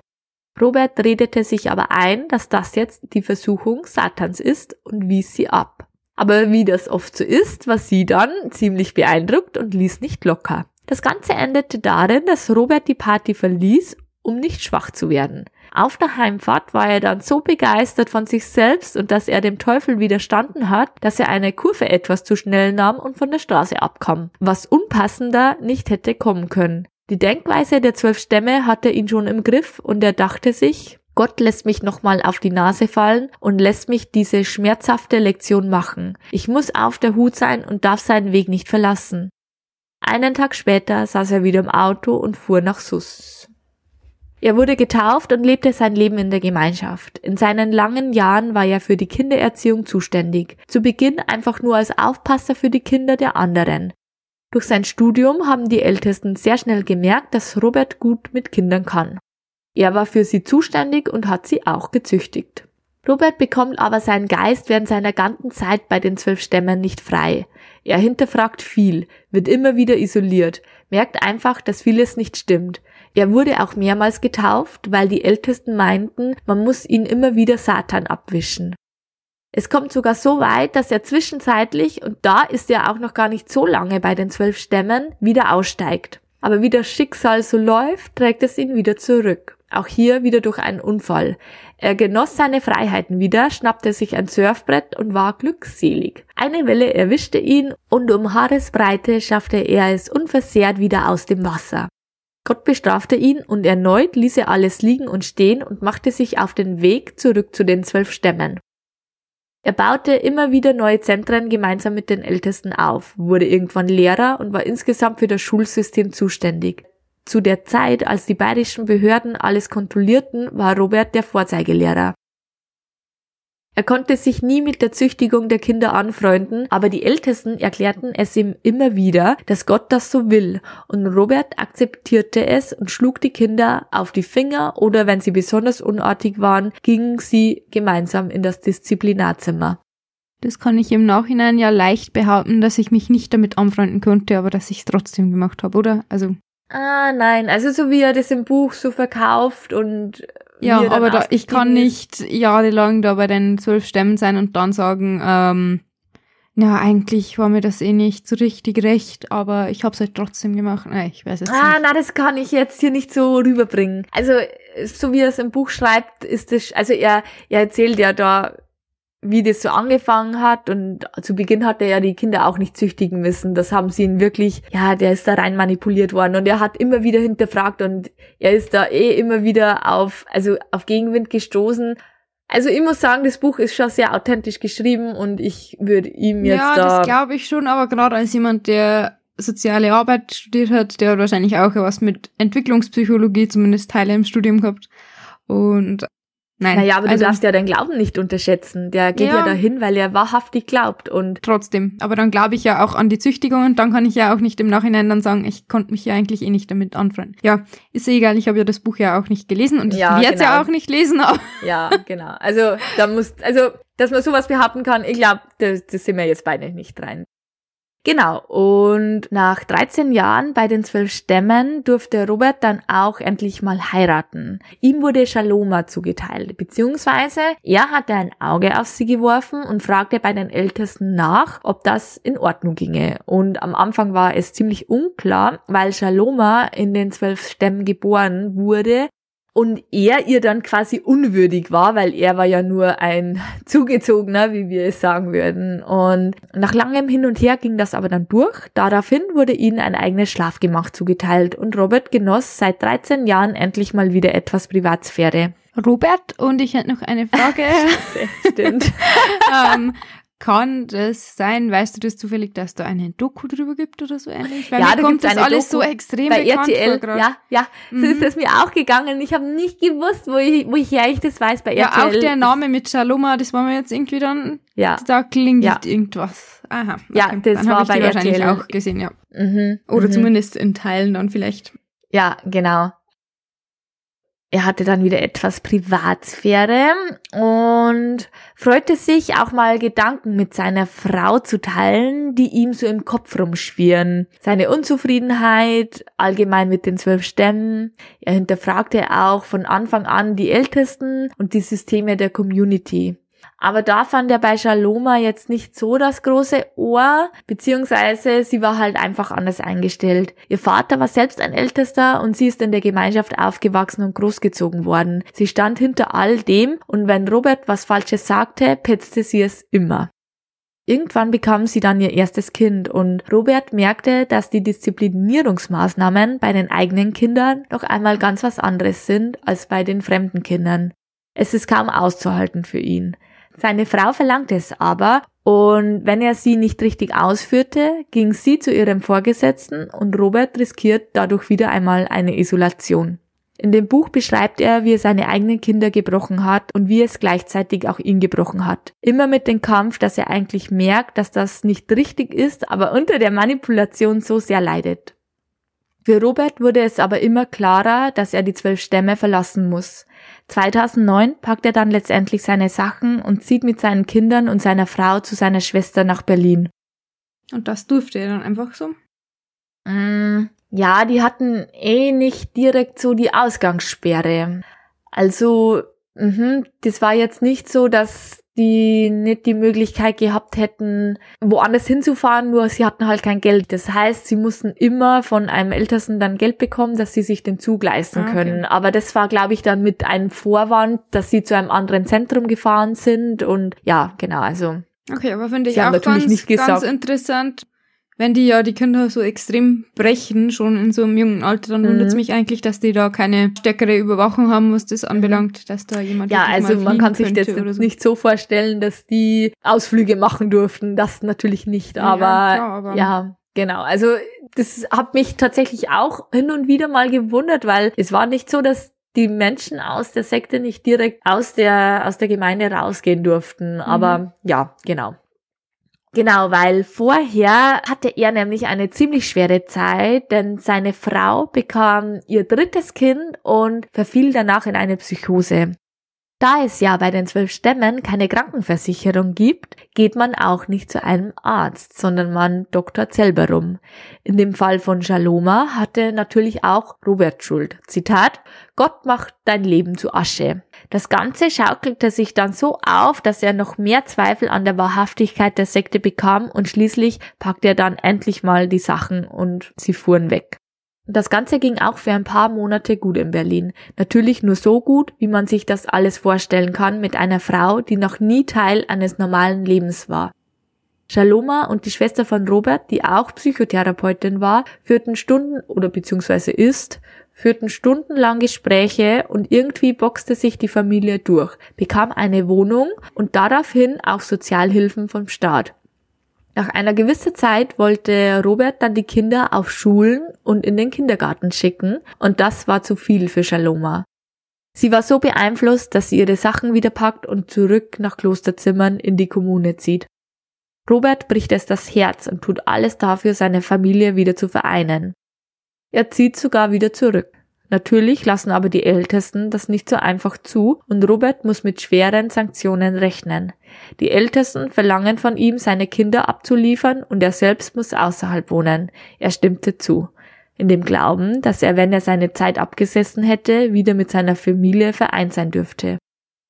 Robert redete sich aber ein, dass das jetzt die Versuchung Satans ist und wies sie ab. Aber wie das oft so ist, war sie dann ziemlich beeindruckt und ließ nicht locker. Das Ganze endete darin, dass Robert die Party verließ, um nicht schwach zu werden. Auf der Heimfahrt war er dann so begeistert von sich selbst und dass er dem Teufel widerstanden hat, dass er eine Kurve etwas zu schnell nahm und von der Straße abkam, was unpassender nicht hätte kommen können. Die Denkweise der zwölf Stämme hatte ihn schon im Griff und er dachte sich, Gott lässt mich nochmal auf die Nase fallen und lässt mich diese schmerzhafte Lektion machen. Ich muss auf der Hut sein und darf seinen Weg nicht verlassen. Einen Tag später saß er wieder im Auto und fuhr nach Sus. Er wurde getauft und lebte sein Leben in der Gemeinschaft. In seinen langen Jahren war er für die Kindererziehung zuständig. Zu Beginn einfach nur als Aufpasser für die Kinder der anderen. Durch sein Studium haben die Ältesten sehr schnell gemerkt, dass Robert gut mit Kindern kann. Er war für sie zuständig und hat sie auch gezüchtigt. Robert bekommt aber seinen Geist während seiner ganzen Zeit bei den zwölf Stämmen nicht frei. Er hinterfragt viel, wird immer wieder isoliert, merkt einfach, dass vieles nicht stimmt. Er wurde auch mehrmals getauft, weil die Ältesten meinten, man muss ihn immer wieder Satan abwischen. Es kommt sogar so weit, dass er zwischenzeitlich, und da ist er auch noch gar nicht so lange bei den zwölf Stämmen, wieder aussteigt. Aber wie das Schicksal so läuft, trägt es ihn wieder zurück. Auch hier wieder durch einen Unfall. Er genoss seine Freiheiten wieder, schnappte sich ein Surfbrett und war glückselig. Eine Welle erwischte ihn und um Haaresbreite schaffte er es unversehrt wieder aus dem Wasser. Gott bestrafte ihn und erneut ließ er alles liegen und stehen und machte sich auf den Weg zurück zu den zwölf Stämmen. Er baute immer wieder neue Zentren gemeinsam mit den Ältesten auf, wurde irgendwann Lehrer und war insgesamt für das Schulsystem zuständig. Zu der Zeit, als die bayerischen Behörden alles kontrollierten, war Robert der Vorzeigelehrer. Er konnte sich nie mit der Züchtigung der Kinder anfreunden, aber die Ältesten erklärten es ihm immer wieder, dass Gott das so will, und Robert akzeptierte es und schlug die Kinder auf die Finger oder wenn sie besonders unartig waren, gingen sie gemeinsam in das Disziplinarzimmer. Das kann ich im Nachhinein ja leicht behaupten, dass ich mich nicht damit anfreunden konnte, aber dass ich es trotzdem gemacht habe, oder? Also Ah, nein, also so wie er das im Buch so verkauft und ja, aber da, ich kann nicht jahrelang da bei den zwölf Stämmen sein und dann sagen, ähm, na, eigentlich war mir das eh nicht so richtig recht, aber ich habe es halt trotzdem gemacht. Nein, ich weiß es ah, nicht. na, das kann ich jetzt hier nicht so rüberbringen. Also, so wie er es im Buch schreibt, ist das, also er, er erzählt ja da wie das so angefangen hat und zu Beginn hat er ja die Kinder auch nicht züchtigen müssen. Das haben sie ihn wirklich, ja, der ist da rein manipuliert worden und er hat immer wieder hinterfragt und er ist da eh immer wieder auf, also auf Gegenwind gestoßen. Also ich muss sagen, das Buch ist schon sehr authentisch geschrieben und ich würde ihm jetzt ja, da... Ja, das glaube ich schon, aber gerade als jemand, der soziale Arbeit studiert hat, der hat wahrscheinlich auch was mit Entwicklungspsychologie, zumindest Teile im Studium gehabt. Und Nein. Naja, aber also, du darfst ja deinen Glauben nicht unterschätzen. Der geht ja, ja dahin, weil er wahrhaftig glaubt und. Trotzdem. Aber dann glaube ich ja auch an die Züchtigung und dann kann ich ja auch nicht im Nachhinein dann sagen, ich konnte mich ja eigentlich eh nicht damit anfreunden. Ja, ist ja egal, ich habe ja das Buch ja auch nicht gelesen und ich ja, werde es genau. ja auch nicht lesen. Aber ja, genau. Also da muss, also dass man sowas behaupten kann, ich glaube, das, das sind wir jetzt beide nicht rein. Genau, und nach 13 Jahren bei den zwölf Stämmen durfte Robert dann auch endlich mal heiraten. Ihm wurde Shaloma zugeteilt, beziehungsweise er hatte ein Auge auf sie geworfen und fragte bei den Ältesten nach, ob das in Ordnung ginge. Und am Anfang war es ziemlich unklar, weil Shaloma in den zwölf Stämmen geboren wurde und er ihr dann quasi unwürdig war, weil er war ja nur ein Zugezogener, wie wir es sagen würden. Und nach langem Hin und Her ging das aber dann durch. Daraufhin wurde ihnen ein eigenes Schlafgemach zugeteilt und Robert genoss seit 13 Jahren endlich mal wieder etwas Privatsphäre. Robert, und ich hätte noch eine Frage. Stimmt. ähm, kann das sein, weißt du das zufällig, dass da eine Doku drüber gibt oder so ähnlich? Weil ja, da kommt das alles Doku so extrem bei RTL. Ja, ja, mhm. so ist es mir auch gegangen. Ich habe nicht gewusst, wo ich, wo ich eigentlich das weiß bei ja, RTL. Ja, auch der Name mit Shaloma, das war mir jetzt irgendwie dann, ja. da klingelt ja. irgendwas. Aha. Okay. Ja, das dann war ich bei die RTL. wahrscheinlich auch gesehen, ja. Mhm. Oder mhm. zumindest in Teilen dann vielleicht. Ja, genau er hatte dann wieder etwas Privatsphäre und freute sich auch mal Gedanken mit seiner Frau zu teilen, die ihm so im Kopf rumschwirren. Seine Unzufriedenheit allgemein mit den zwölf Stämmen. Er hinterfragte auch von Anfang an die Ältesten und die Systeme der Community. Aber da fand er bei Shaloma jetzt nicht so das große Ohr, beziehungsweise sie war halt einfach anders eingestellt. Ihr Vater war selbst ein Ältester und sie ist in der Gemeinschaft aufgewachsen und großgezogen worden. Sie stand hinter all dem und wenn Robert was Falsches sagte, petzte sie es immer. Irgendwann bekam sie dann ihr erstes Kind und Robert merkte, dass die Disziplinierungsmaßnahmen bei den eigenen Kindern noch einmal ganz was anderes sind als bei den fremden Kindern. Es ist kaum auszuhalten für ihn. Seine Frau verlangte es aber und wenn er sie nicht richtig ausführte, ging sie zu ihrem Vorgesetzten und Robert riskiert dadurch wieder einmal eine Isolation. In dem Buch beschreibt er, wie er seine eigenen Kinder gebrochen hat und wie es gleichzeitig auch ihn gebrochen hat. Immer mit dem Kampf, dass er eigentlich merkt, dass das nicht richtig ist, aber unter der Manipulation so sehr leidet. Für Robert wurde es aber immer klarer, dass er die zwölf Stämme verlassen muss. 2009 packt er dann letztendlich seine Sachen und zieht mit seinen Kindern und seiner Frau zu seiner Schwester nach Berlin. Und das durfte er dann einfach so? Mm, ja, die hatten eh nicht direkt so die Ausgangssperre. Also, mh, das war jetzt nicht so, dass die nicht die Möglichkeit gehabt hätten, woanders hinzufahren, nur sie hatten halt kein Geld. Das heißt, sie mussten immer von einem Ältesten dann Geld bekommen, dass sie sich den Zug leisten ah, okay. können. Aber das war, glaube ich, dann mit einem Vorwand, dass sie zu einem anderen Zentrum gefahren sind und ja, genau, also. Okay, aber finde ich auch ganz, ganz interessant wenn die ja die Kinder so extrem brechen, schon in so einem jungen Alter, dann mhm. wundert es mich eigentlich, dass die da keine stärkere Überwachung haben, was das anbelangt, dass da jemand Ja, also man kann sich das so. nicht so vorstellen, dass die Ausflüge machen durften, das natürlich nicht, aber ja, klar, aber ja genau. Also das hat mich tatsächlich auch hin und wieder mal gewundert, weil es war nicht so, dass die Menschen aus der Sekte nicht direkt aus der aus der Gemeinde rausgehen durften, mhm. aber ja, genau. Genau, weil vorher hatte er nämlich eine ziemlich schwere Zeit, denn seine Frau bekam ihr drittes Kind und verfiel danach in eine Psychose. Da es ja bei den zwölf Stämmen keine Krankenversicherung gibt, geht man auch nicht zu einem Arzt, sondern man doktort selber rum. In dem Fall von Shaloma hatte natürlich auch Robert Schuld. Zitat, Gott macht dein Leben zu Asche. Das Ganze schaukelte sich dann so auf, dass er noch mehr Zweifel an der Wahrhaftigkeit der Sekte bekam und schließlich packte er dann endlich mal die Sachen und sie fuhren weg. Das Ganze ging auch für ein paar Monate gut in Berlin. Natürlich nur so gut, wie man sich das alles vorstellen kann mit einer Frau, die noch nie Teil eines normalen Lebens war. Shaloma und die Schwester von Robert, die auch Psychotherapeutin war, führten Stunden oder beziehungsweise ist, führten stundenlang Gespräche und irgendwie boxte sich die Familie durch, bekam eine Wohnung und daraufhin auch Sozialhilfen vom Staat. Nach einer gewissen Zeit wollte Robert dann die Kinder auf Schulen und in den Kindergarten schicken und das war zu viel für Shaloma. Sie war so beeinflusst, dass sie ihre Sachen wieder packt und zurück nach Klosterzimmern in die Kommune zieht. Robert bricht es das Herz und tut alles dafür, seine Familie wieder zu vereinen. Er zieht sogar wieder zurück. Natürlich lassen aber die Ältesten das nicht so einfach zu und Robert muss mit schweren Sanktionen rechnen. Die Ältesten verlangen von ihm, seine Kinder abzuliefern und er selbst muss außerhalb wohnen. Er stimmte zu. In dem Glauben, dass er, wenn er seine Zeit abgesessen hätte, wieder mit seiner Familie vereint sein dürfte.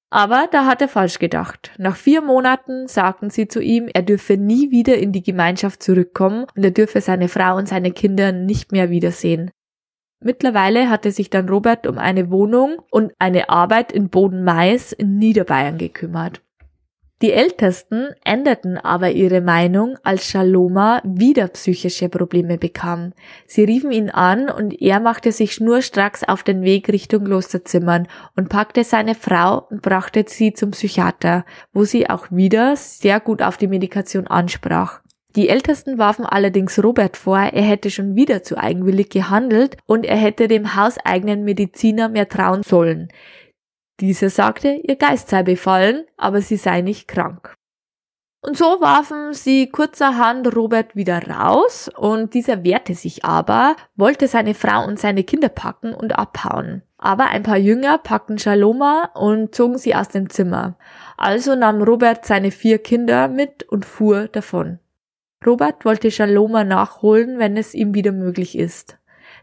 Aber da hat er falsch gedacht. Nach vier Monaten sagten sie zu ihm, er dürfe nie wieder in die Gemeinschaft zurückkommen und er dürfe seine Frau und seine Kinder nicht mehr wiedersehen. Mittlerweile hatte sich dann Robert um eine Wohnung und eine Arbeit in Boden-Mais in Niederbayern gekümmert. Die Ältesten änderten aber ihre Meinung, als Shaloma wieder psychische Probleme bekam. Sie riefen ihn an und er machte sich schnurstracks auf den Weg Richtung Klosterzimmern und packte seine Frau und brachte sie zum Psychiater, wo sie auch wieder sehr gut auf die Medikation ansprach. Die Ältesten warfen allerdings Robert vor, er hätte schon wieder zu eigenwillig gehandelt und er hätte dem hauseigenen Mediziner mehr trauen sollen. Dieser sagte, ihr Geist sei befallen, aber sie sei nicht krank. Und so warfen sie kurzerhand Robert wieder raus und dieser wehrte sich aber, wollte seine Frau und seine Kinder packen und abhauen. Aber ein paar Jünger packten Shaloma und zogen sie aus dem Zimmer. Also nahm Robert seine vier Kinder mit und fuhr davon. Robert wollte Shaloma nachholen, wenn es ihm wieder möglich ist.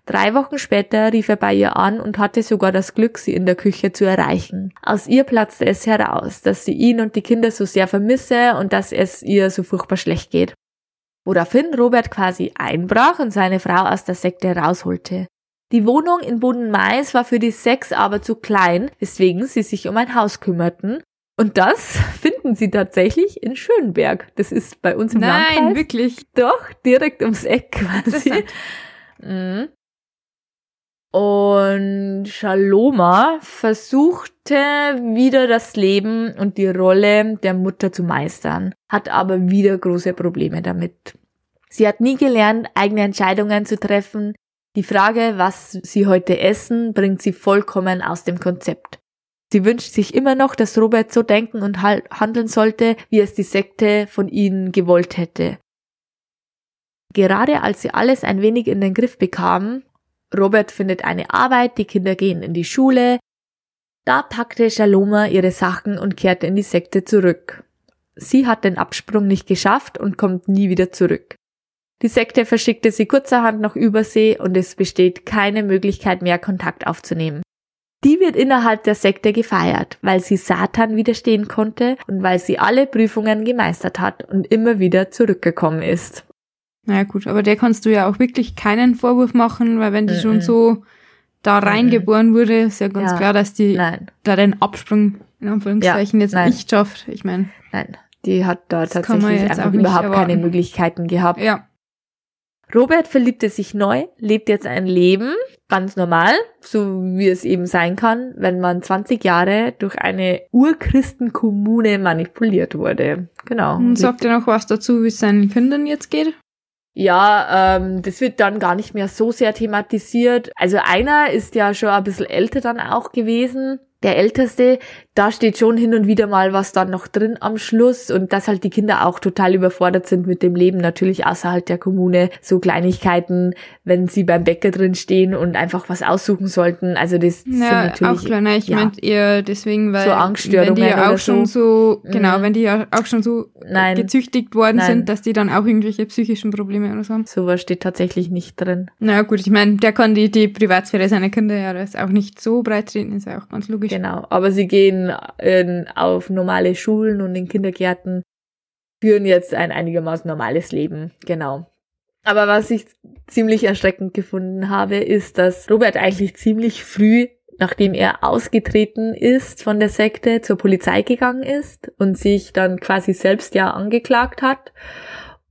Drei Wochen später rief er bei ihr an und hatte sogar das Glück, sie in der Küche zu erreichen. Aus ihr platzte es heraus, dass sie ihn und die Kinder so sehr vermisse und dass es ihr so furchtbar schlecht geht. Woraufhin Robert quasi einbrach und seine Frau aus der Sekte rausholte. Die Wohnung in Bodenmais war für die sechs aber zu klein, weswegen sie sich um ein Haus kümmerten. Und das finden sie tatsächlich in Schönberg. Das ist bei uns im Nein, Landkreis. Nein, wirklich. Doch, direkt ums Eck quasi. Mhm. Und Shaloma versuchte wieder das Leben und die Rolle der Mutter zu meistern, hat aber wieder große Probleme damit. Sie hat nie gelernt, eigene Entscheidungen zu treffen. Die Frage, was sie heute essen, bringt sie vollkommen aus dem Konzept. Sie wünscht sich immer noch, dass Robert so denken und handeln sollte, wie es die Sekte von ihnen gewollt hätte. Gerade als sie alles ein wenig in den Griff bekamen, Robert findet eine Arbeit, die Kinder gehen in die Schule, da packte Shaloma ihre Sachen und kehrte in die Sekte zurück. Sie hat den Absprung nicht geschafft und kommt nie wieder zurück. Die Sekte verschickte sie kurzerhand nach Übersee und es besteht keine Möglichkeit mehr Kontakt aufzunehmen. Die wird innerhalb der Sekte gefeiert, weil sie Satan widerstehen konnte und weil sie alle Prüfungen gemeistert hat und immer wieder zurückgekommen ist. Naja gut, aber der kannst du ja auch wirklich keinen Vorwurf machen, weil wenn die mm -mm. schon so da reingeboren mm wurde, ist ja ganz ja. klar, dass die Nein. da den Absprung in Anführungszeichen ja. jetzt Nein. nicht schafft. Ich meine. Nein, die hat da tatsächlich einfach überhaupt keine Möglichkeiten gehabt. Ja. Robert verliebte sich neu, lebt jetzt ein Leben, ganz normal, so wie es eben sein kann, wenn man 20 Jahre durch eine Urchristenkommune manipuliert wurde. Genau. Und sagt er noch was dazu, wie es seinen Kindern jetzt geht? Ja, ähm, das wird dann gar nicht mehr so sehr thematisiert. Also einer ist ja schon ein bisschen älter dann auch gewesen der Älteste, da steht schon hin und wieder mal was dann noch drin am Schluss und dass halt die Kinder auch total überfordert sind mit dem Leben, natürlich außerhalb der Kommune, so Kleinigkeiten, wenn sie beim Bäcker drin stehen und einfach was aussuchen sollten, also das ja, sind natürlich... auch kleiner, ich ja, meint eher deswegen, weil so Angststörungen wenn die ja auch schon so, so genau, mhm. wenn die ja auch schon so Nein. gezüchtigt worden Nein. sind, dass die dann auch irgendwelche psychischen Probleme oder so haben. Sowas steht tatsächlich nicht drin. Na gut, ich meine, der kann die, die Privatsphäre seiner Kinder ja das auch nicht so breit treten, ist ja auch ganz logisch. Genau, aber sie gehen in, auf normale Schulen und in Kindergärten, führen jetzt ein einigermaßen normales Leben, genau. Aber was ich ziemlich erschreckend gefunden habe, ist, dass Robert eigentlich ziemlich früh, nachdem er ausgetreten ist von der Sekte, zur Polizei gegangen ist und sich dann quasi selbst ja angeklagt hat.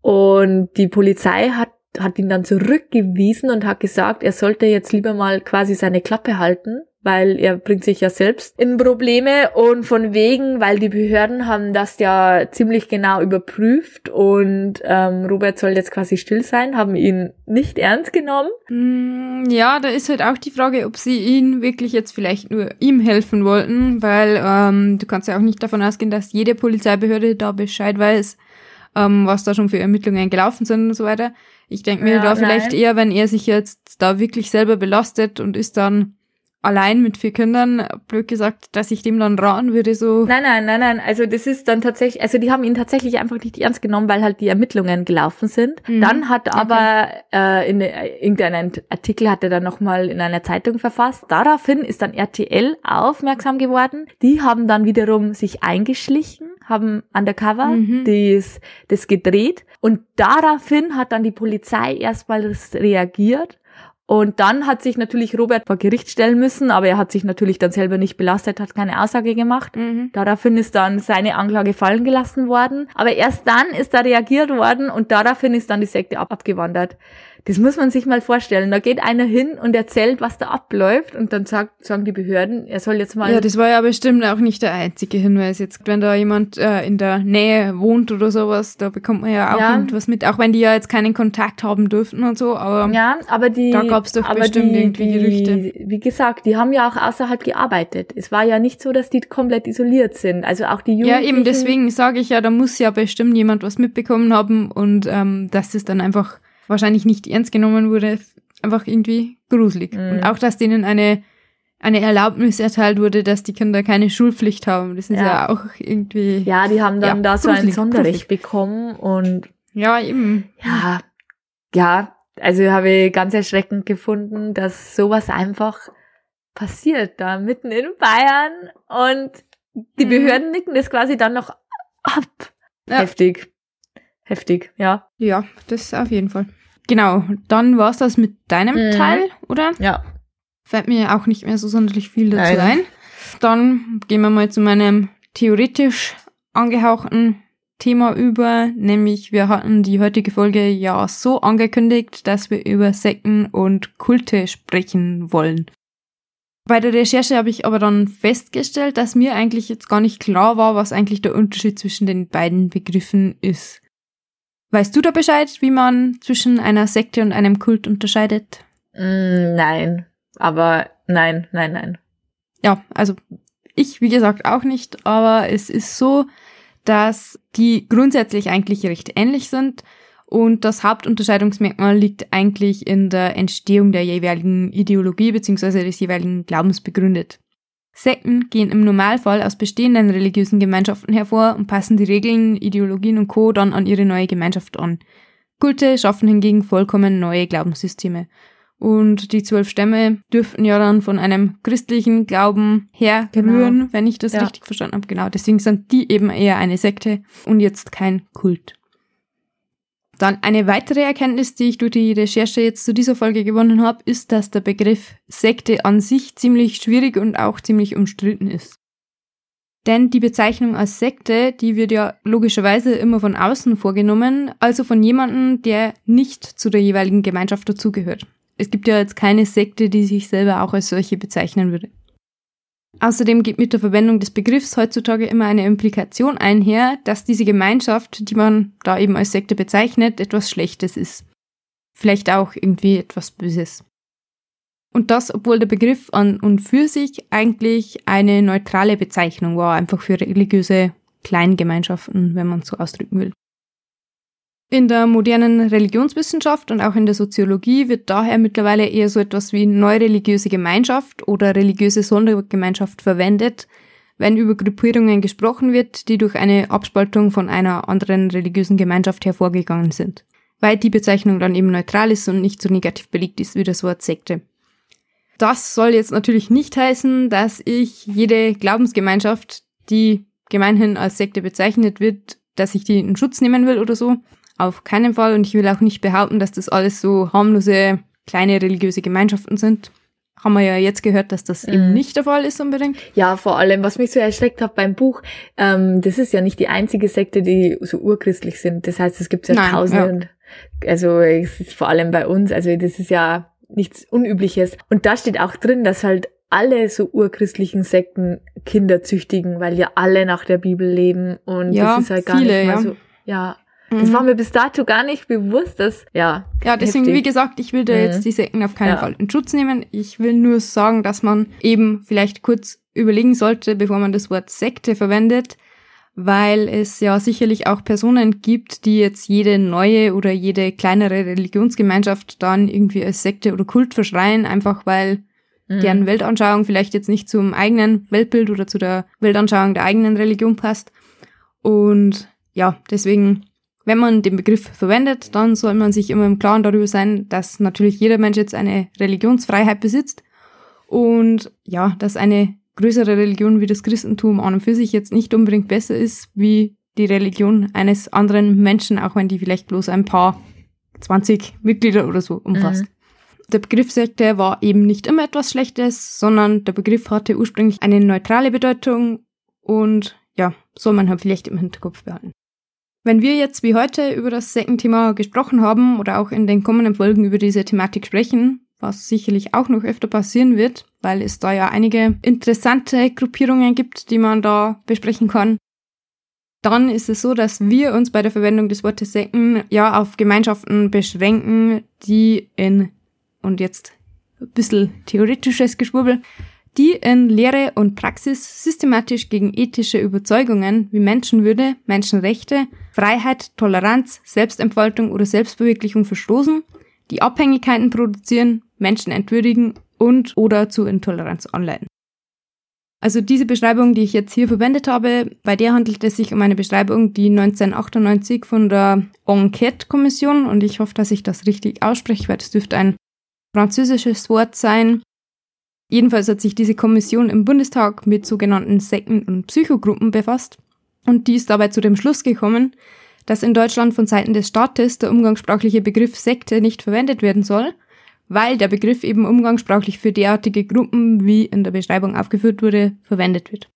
Und die Polizei hat hat ihn dann zurückgewiesen und hat gesagt, er sollte jetzt lieber mal quasi seine Klappe halten weil er bringt sich ja selbst in Probleme und von wegen, weil die Behörden haben das ja ziemlich genau überprüft und ähm, Robert soll jetzt quasi still sein, haben ihn nicht ernst genommen. Mm, ja, da ist halt auch die Frage, ob sie ihn wirklich jetzt vielleicht nur ihm helfen wollten, weil ähm, du kannst ja auch nicht davon ausgehen, dass jede Polizeibehörde da Bescheid weiß, ähm, was da schon für Ermittlungen gelaufen sind und so weiter. Ich denke mir ja, da vielleicht nein. eher, wenn er sich jetzt da wirklich selber belastet und ist dann allein mit vier Kindern, blöd gesagt, dass ich dem dann raten würde, so. Nein, nein, nein, nein. Also das ist dann tatsächlich, also die haben ihn tatsächlich einfach nicht ernst genommen, weil halt die Ermittlungen gelaufen sind. Mhm. Dann hat aber okay. äh, in äh, irgendeinem Artikel hat er dann nochmal in einer Zeitung verfasst. Daraufhin ist dann RTL aufmerksam geworden. Die haben dann wiederum sich eingeschlichen, haben undercover mhm. das, das gedreht. Und daraufhin hat dann die Polizei erstmal reagiert und dann hat sich natürlich Robert vor Gericht stellen müssen, aber er hat sich natürlich dann selber nicht belastet, hat keine Aussage gemacht. Mhm. Daraufhin ist dann seine Anklage fallen gelassen worden. Aber erst dann ist da reagiert worden und daraufhin ist dann die Sekte abgewandert. Das muss man sich mal vorstellen. Da geht einer hin und erzählt, was da abläuft und dann sagt, sagen die Behörden, er soll jetzt mal. Ja, das war ja bestimmt auch nicht der einzige Hinweis. Jetzt, wenn da jemand äh, in der Nähe wohnt oder sowas, da bekommt man ja auch ja. irgendwas mit, auch wenn die ja jetzt keinen Kontakt haben dürften und so, aber, ja, aber die, da gab es doch bestimmt die, irgendwie Gerüchte. Die, wie gesagt, die haben ja auch außerhalb gearbeitet. Es war ja nicht so, dass die komplett isoliert sind. Also auch die Jugendlichen. Ja, eben deswegen sage ich ja, da muss ja bestimmt jemand was mitbekommen haben und ähm, dass es dann einfach wahrscheinlich nicht ernst genommen wurde, einfach irgendwie gruselig. Mhm. Und auch, dass denen eine, eine Erlaubnis erteilt wurde, dass die Kinder keine Schulpflicht haben. Das ist ja, ja auch irgendwie. Ja, die haben dann ja, da so ein Sonderrecht gruselig. bekommen und. Ja, eben. Ja, ja, Also habe ich ganz erschreckend gefunden, dass sowas einfach passiert da mitten in Bayern und die mhm. Behörden nicken das quasi dann noch ab. Ja. Heftig. Heftig, ja. Ja, das auf jeden Fall. Genau, dann war's das mit deinem mhm. Teil, oder? Ja. Fällt mir auch nicht mehr so sonderlich viel dazu Nein. ein. Dann gehen wir mal zu meinem theoretisch angehauchten Thema über, nämlich wir hatten die heutige Folge ja so angekündigt, dass wir über Sekten und Kulte sprechen wollen. Bei der Recherche habe ich aber dann festgestellt, dass mir eigentlich jetzt gar nicht klar war, was eigentlich der Unterschied zwischen den beiden Begriffen ist. Weißt du da Bescheid, wie man zwischen einer Sekte und einem Kult unterscheidet? Mm, nein, aber nein, nein, nein. Ja, also ich, wie gesagt, auch nicht, aber es ist so, dass die grundsätzlich eigentlich recht ähnlich sind und das Hauptunterscheidungsmerkmal liegt eigentlich in der Entstehung der jeweiligen Ideologie bzw. des jeweiligen Glaubens begründet. Sekten gehen im Normalfall aus bestehenden religiösen Gemeinschaften hervor und passen die Regeln, Ideologien und Co. dann an ihre neue Gemeinschaft an. Kulte schaffen hingegen vollkommen neue Glaubenssysteme. Und die zwölf Stämme dürften ja dann von einem christlichen Glauben herrühren, genau. wenn ich das ja. richtig verstanden habe. Genau, deswegen sind die eben eher eine Sekte und jetzt kein Kult. Dann eine weitere Erkenntnis, die ich durch die Recherche jetzt zu dieser Folge gewonnen habe, ist, dass der Begriff Sekte an sich ziemlich schwierig und auch ziemlich umstritten ist. Denn die Bezeichnung als Sekte, die wird ja logischerweise immer von außen vorgenommen, also von jemandem, der nicht zu der jeweiligen Gemeinschaft dazugehört. Es gibt ja jetzt keine Sekte, die sich selber auch als solche bezeichnen würde. Außerdem geht mit der Verwendung des Begriffs heutzutage immer eine Implikation einher, dass diese Gemeinschaft, die man da eben als Sekte bezeichnet, etwas Schlechtes ist. Vielleicht auch irgendwie etwas Böses. Und das, obwohl der Begriff an und für sich eigentlich eine neutrale Bezeichnung war, einfach für religiöse Kleingemeinschaften, wenn man so ausdrücken will. In der modernen Religionswissenschaft und auch in der Soziologie wird daher mittlerweile eher so etwas wie neureligiöse Gemeinschaft oder religiöse Sondergemeinschaft verwendet, wenn über Gruppierungen gesprochen wird, die durch eine Abspaltung von einer anderen religiösen Gemeinschaft hervorgegangen sind. Weil die Bezeichnung dann eben neutral ist und nicht so negativ belegt ist wie das Wort Sekte. Das soll jetzt natürlich nicht heißen, dass ich jede Glaubensgemeinschaft, die gemeinhin als Sekte bezeichnet wird, dass ich die in Schutz nehmen will oder so. Auf keinen Fall. Und ich will auch nicht behaupten, dass das alles so harmlose kleine religiöse Gemeinschaften sind. Haben wir ja jetzt gehört, dass das mhm. eben nicht der Fall ist unbedingt. Ja, vor allem, was mich so erschreckt hat beim Buch, ähm, das ist ja nicht die einzige Sekte, die so urchristlich sind. Das heißt, es gibt ja Nein, tausende. Ja. Also es ist vor allem bei uns, also das ist ja nichts Unübliches. Und da steht auch drin, dass halt alle so urchristlichen Sekten Kinder züchtigen, weil ja alle nach der Bibel leben und ja, das ist halt gar viele, nicht mal ja. so. Ja, das mhm. war mir bis dato gar nicht bewusst, dass, ja. Ja, deswegen, heftig. wie gesagt, ich will da jetzt mhm. die Sekten auf keinen ja. Fall in Schutz nehmen. Ich will nur sagen, dass man eben vielleicht kurz überlegen sollte, bevor man das Wort Sekte verwendet, weil es ja sicherlich auch Personen gibt, die jetzt jede neue oder jede kleinere Religionsgemeinschaft dann irgendwie als Sekte oder Kult verschreien, einfach weil mhm. deren Weltanschauung vielleicht jetzt nicht zum eigenen Weltbild oder zu der Weltanschauung der eigenen Religion passt. Und ja, deswegen wenn man den Begriff verwendet, dann soll man sich immer im Klaren darüber sein, dass natürlich jeder Mensch jetzt eine Religionsfreiheit besitzt und ja, dass eine größere Religion wie das Christentum an und für sich jetzt nicht unbedingt besser ist wie die Religion eines anderen Menschen, auch wenn die vielleicht bloß ein paar 20 Mitglieder oder so umfasst. Mhm. Der Begriff Sekte war eben nicht immer etwas Schlechtes, sondern der Begriff hatte ursprünglich eine neutrale Bedeutung und ja, soll man halt vielleicht im Hinterkopf behalten. Wenn wir jetzt wie heute über das Sektenthema gesprochen haben oder auch in den kommenden Folgen über diese Thematik sprechen, was sicherlich auch noch öfter passieren wird, weil es da ja einige interessante Gruppierungen gibt, die man da besprechen kann, dann ist es so, dass wir uns bei der Verwendung des Wortes Sekten ja auf Gemeinschaften beschränken, die in, und jetzt ein bisschen theoretisches Geschwurbel, die in Lehre und Praxis systematisch gegen ethische Überzeugungen wie Menschenwürde, Menschenrechte, Freiheit, Toleranz, Selbstentfaltung oder Selbstverwirklichung verstoßen, die Abhängigkeiten produzieren, Menschen entwürdigen und oder zu Intoleranz anleiten. Also diese Beschreibung, die ich jetzt hier verwendet habe, bei der handelt es sich um eine Beschreibung, die 1998 von der Enquete-Kommission, und ich hoffe, dass ich das richtig ausspreche, weil das dürfte ein französisches Wort sein. Jedenfalls hat sich diese Kommission im Bundestag mit sogenannten Sekten- und Psychogruppen befasst und die ist dabei zu dem Schluss gekommen, dass in Deutschland von Seiten des Staates der umgangssprachliche Begriff Sekte nicht verwendet werden soll, weil der Begriff eben umgangssprachlich für derartige Gruppen, wie in der Beschreibung aufgeführt wurde, verwendet wird.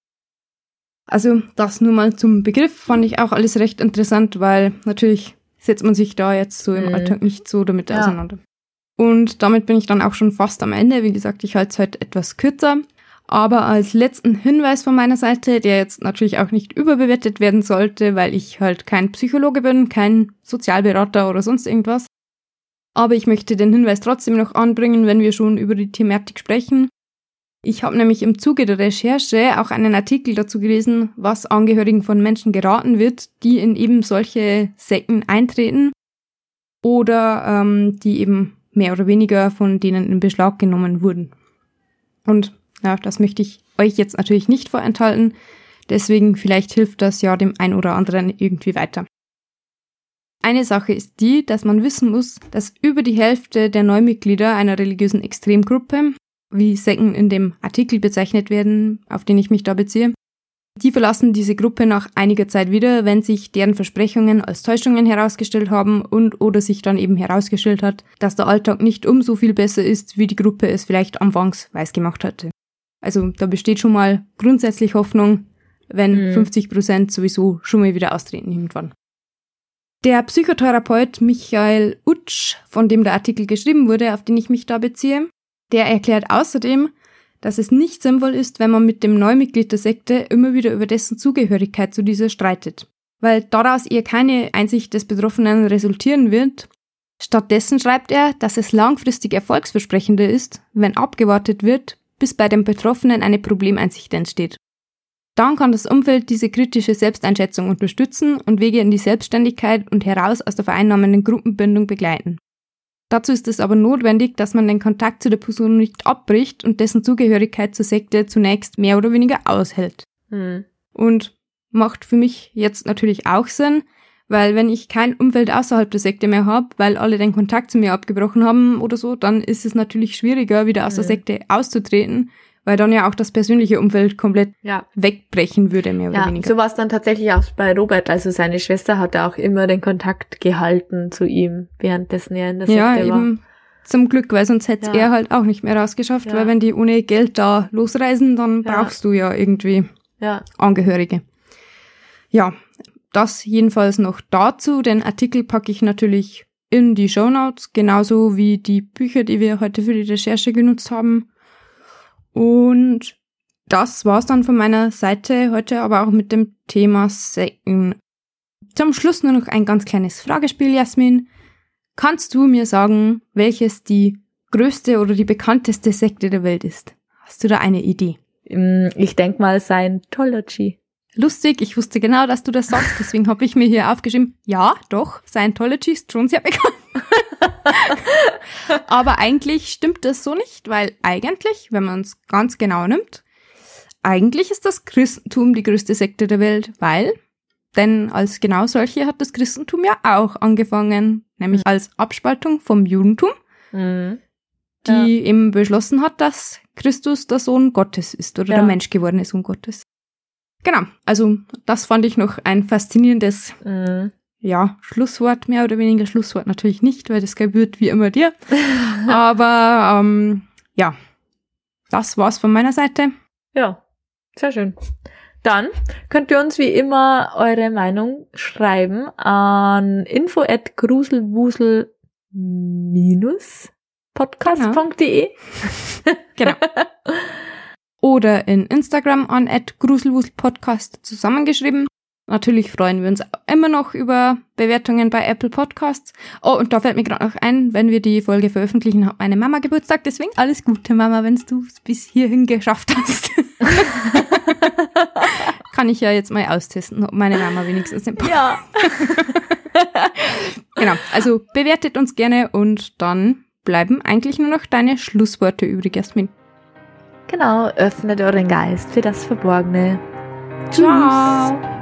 Also das nur mal zum Begriff fand ich auch alles recht interessant, weil natürlich setzt man sich da jetzt so im mhm. Alltag nicht so damit ja. auseinander. Und damit bin ich dann auch schon fast am Ende. Wie gesagt, ich halte es heute etwas kürzer. Aber als letzten Hinweis von meiner Seite, der jetzt natürlich auch nicht überbewertet werden sollte, weil ich halt kein Psychologe bin, kein Sozialberater oder sonst irgendwas. Aber ich möchte den Hinweis trotzdem noch anbringen, wenn wir schon über die Thematik sprechen. Ich habe nämlich im Zuge der Recherche auch einen Artikel dazu gelesen, was Angehörigen von Menschen geraten wird, die in eben solche Sekten eintreten oder ähm, die eben mehr oder weniger von denen in Beschlag genommen wurden. Und ja, das möchte ich euch jetzt natürlich nicht vorenthalten. Deswegen vielleicht hilft das ja dem ein oder anderen irgendwie weiter. Eine Sache ist die, dass man wissen muss, dass über die Hälfte der Neumitglieder einer religiösen Extremgruppe, wie Sekten in dem Artikel bezeichnet werden, auf den ich mich da beziehe, die verlassen diese Gruppe nach einiger Zeit wieder, wenn sich deren Versprechungen als Täuschungen herausgestellt haben und oder sich dann eben herausgestellt hat, dass der Alltag nicht umso viel besser ist, wie die Gruppe es vielleicht anfangs weiß gemacht hatte. Also da besteht schon mal grundsätzlich Hoffnung, wenn mhm. 50 Prozent sowieso schon mal wieder austreten irgendwann. Der Psychotherapeut Michael Utsch, von dem der Artikel geschrieben wurde, auf den ich mich da beziehe, der erklärt außerdem, dass es nicht sinnvoll ist, wenn man mit dem Neumitglied der Sekte immer wieder über dessen Zugehörigkeit zu dieser streitet, weil daraus eher keine Einsicht des Betroffenen resultieren wird. Stattdessen schreibt er, dass es langfristig erfolgsversprechender ist, wenn abgewartet wird, bis bei dem Betroffenen eine Problemeinsicht entsteht. Dann kann das Umfeld diese kritische Selbsteinschätzung unterstützen und Wege in die Selbstständigkeit und heraus aus der vereinnahmenden Gruppenbindung begleiten. Dazu ist es aber notwendig, dass man den Kontakt zu der Person nicht abbricht und dessen Zugehörigkeit zur Sekte zunächst mehr oder weniger aushält. Mhm. Und macht für mich jetzt natürlich auch Sinn, weil wenn ich kein Umfeld außerhalb der Sekte mehr habe, weil alle den Kontakt zu mir abgebrochen haben oder so, dann ist es natürlich schwieriger, wieder aus mhm. der Sekte auszutreten, weil dann ja auch das persönliche Umfeld komplett ja. wegbrechen würde, mehr oder ja, weniger. So war es dann tatsächlich auch bei Robert. Also seine Schwester hatte auch immer den Kontakt gehalten zu ihm, währenddessen er in der Sekte ja, war. Eben. Zum Glück, weil sonst hätte ja. er halt auch nicht mehr rausgeschafft, weil wenn die ohne Geld da losreisen, dann brauchst du ja irgendwie Angehörige. Ja, das jedenfalls noch dazu. Den Artikel packe ich natürlich in die Show Notes, genauso wie die Bücher, die wir heute für die Recherche genutzt haben. Und das war's dann von meiner Seite heute, aber auch mit dem Thema Säcken. Zum Schluss nur noch ein ganz kleines Fragespiel, Jasmin. Kannst du mir sagen, welches die größte oder die bekannteste Sekte der Welt ist? Hast du da eine Idee? Mm, ich denk mal Scientology lustig. Ich wusste genau, dass du das sagst, deswegen habe ich mir hier aufgeschrieben, ja, doch, Scientology ist schon sehr bekannt. Aber eigentlich stimmt das so nicht, weil eigentlich, wenn man es ganz genau nimmt, eigentlich ist das Christentum die größte Sekte der Welt, weil, denn als genau solche hat das Christentum ja auch angefangen, nämlich mhm. als Abspaltung vom Judentum, mhm. die ja. eben beschlossen hat, dass Christus der Sohn Gottes ist oder ja. der menschgewordene Sohn Gottes. Genau, also das fand ich noch ein faszinierendes mhm. Ja, Schlusswort, mehr oder weniger Schlusswort natürlich nicht, weil das gebührt wie immer dir. Aber ähm, ja, das war's von meiner Seite. Ja, sehr schön. Dann könnt ihr uns wie immer eure Meinung schreiben an info at gruselwusel podcast.de. Genau. genau. oder in Instagram an gruselwuselpodcast zusammengeschrieben. Natürlich freuen wir uns immer noch über Bewertungen bei Apple Podcasts. Oh, und da fällt mir gerade noch ein, wenn wir die Folge veröffentlichen, hat meine Mama Geburtstag. Deswegen alles Gute, Mama, wenn du es bis hierhin geschafft hast. Kann ich ja jetzt mal austesten, ob meine Mama wenigstens den Podcast. Ja. genau, also bewertet uns gerne und dann bleiben eigentlich nur noch deine Schlussworte übrig, Jasmin. Genau, öffnet euren Geist für das Verborgene. Ciao.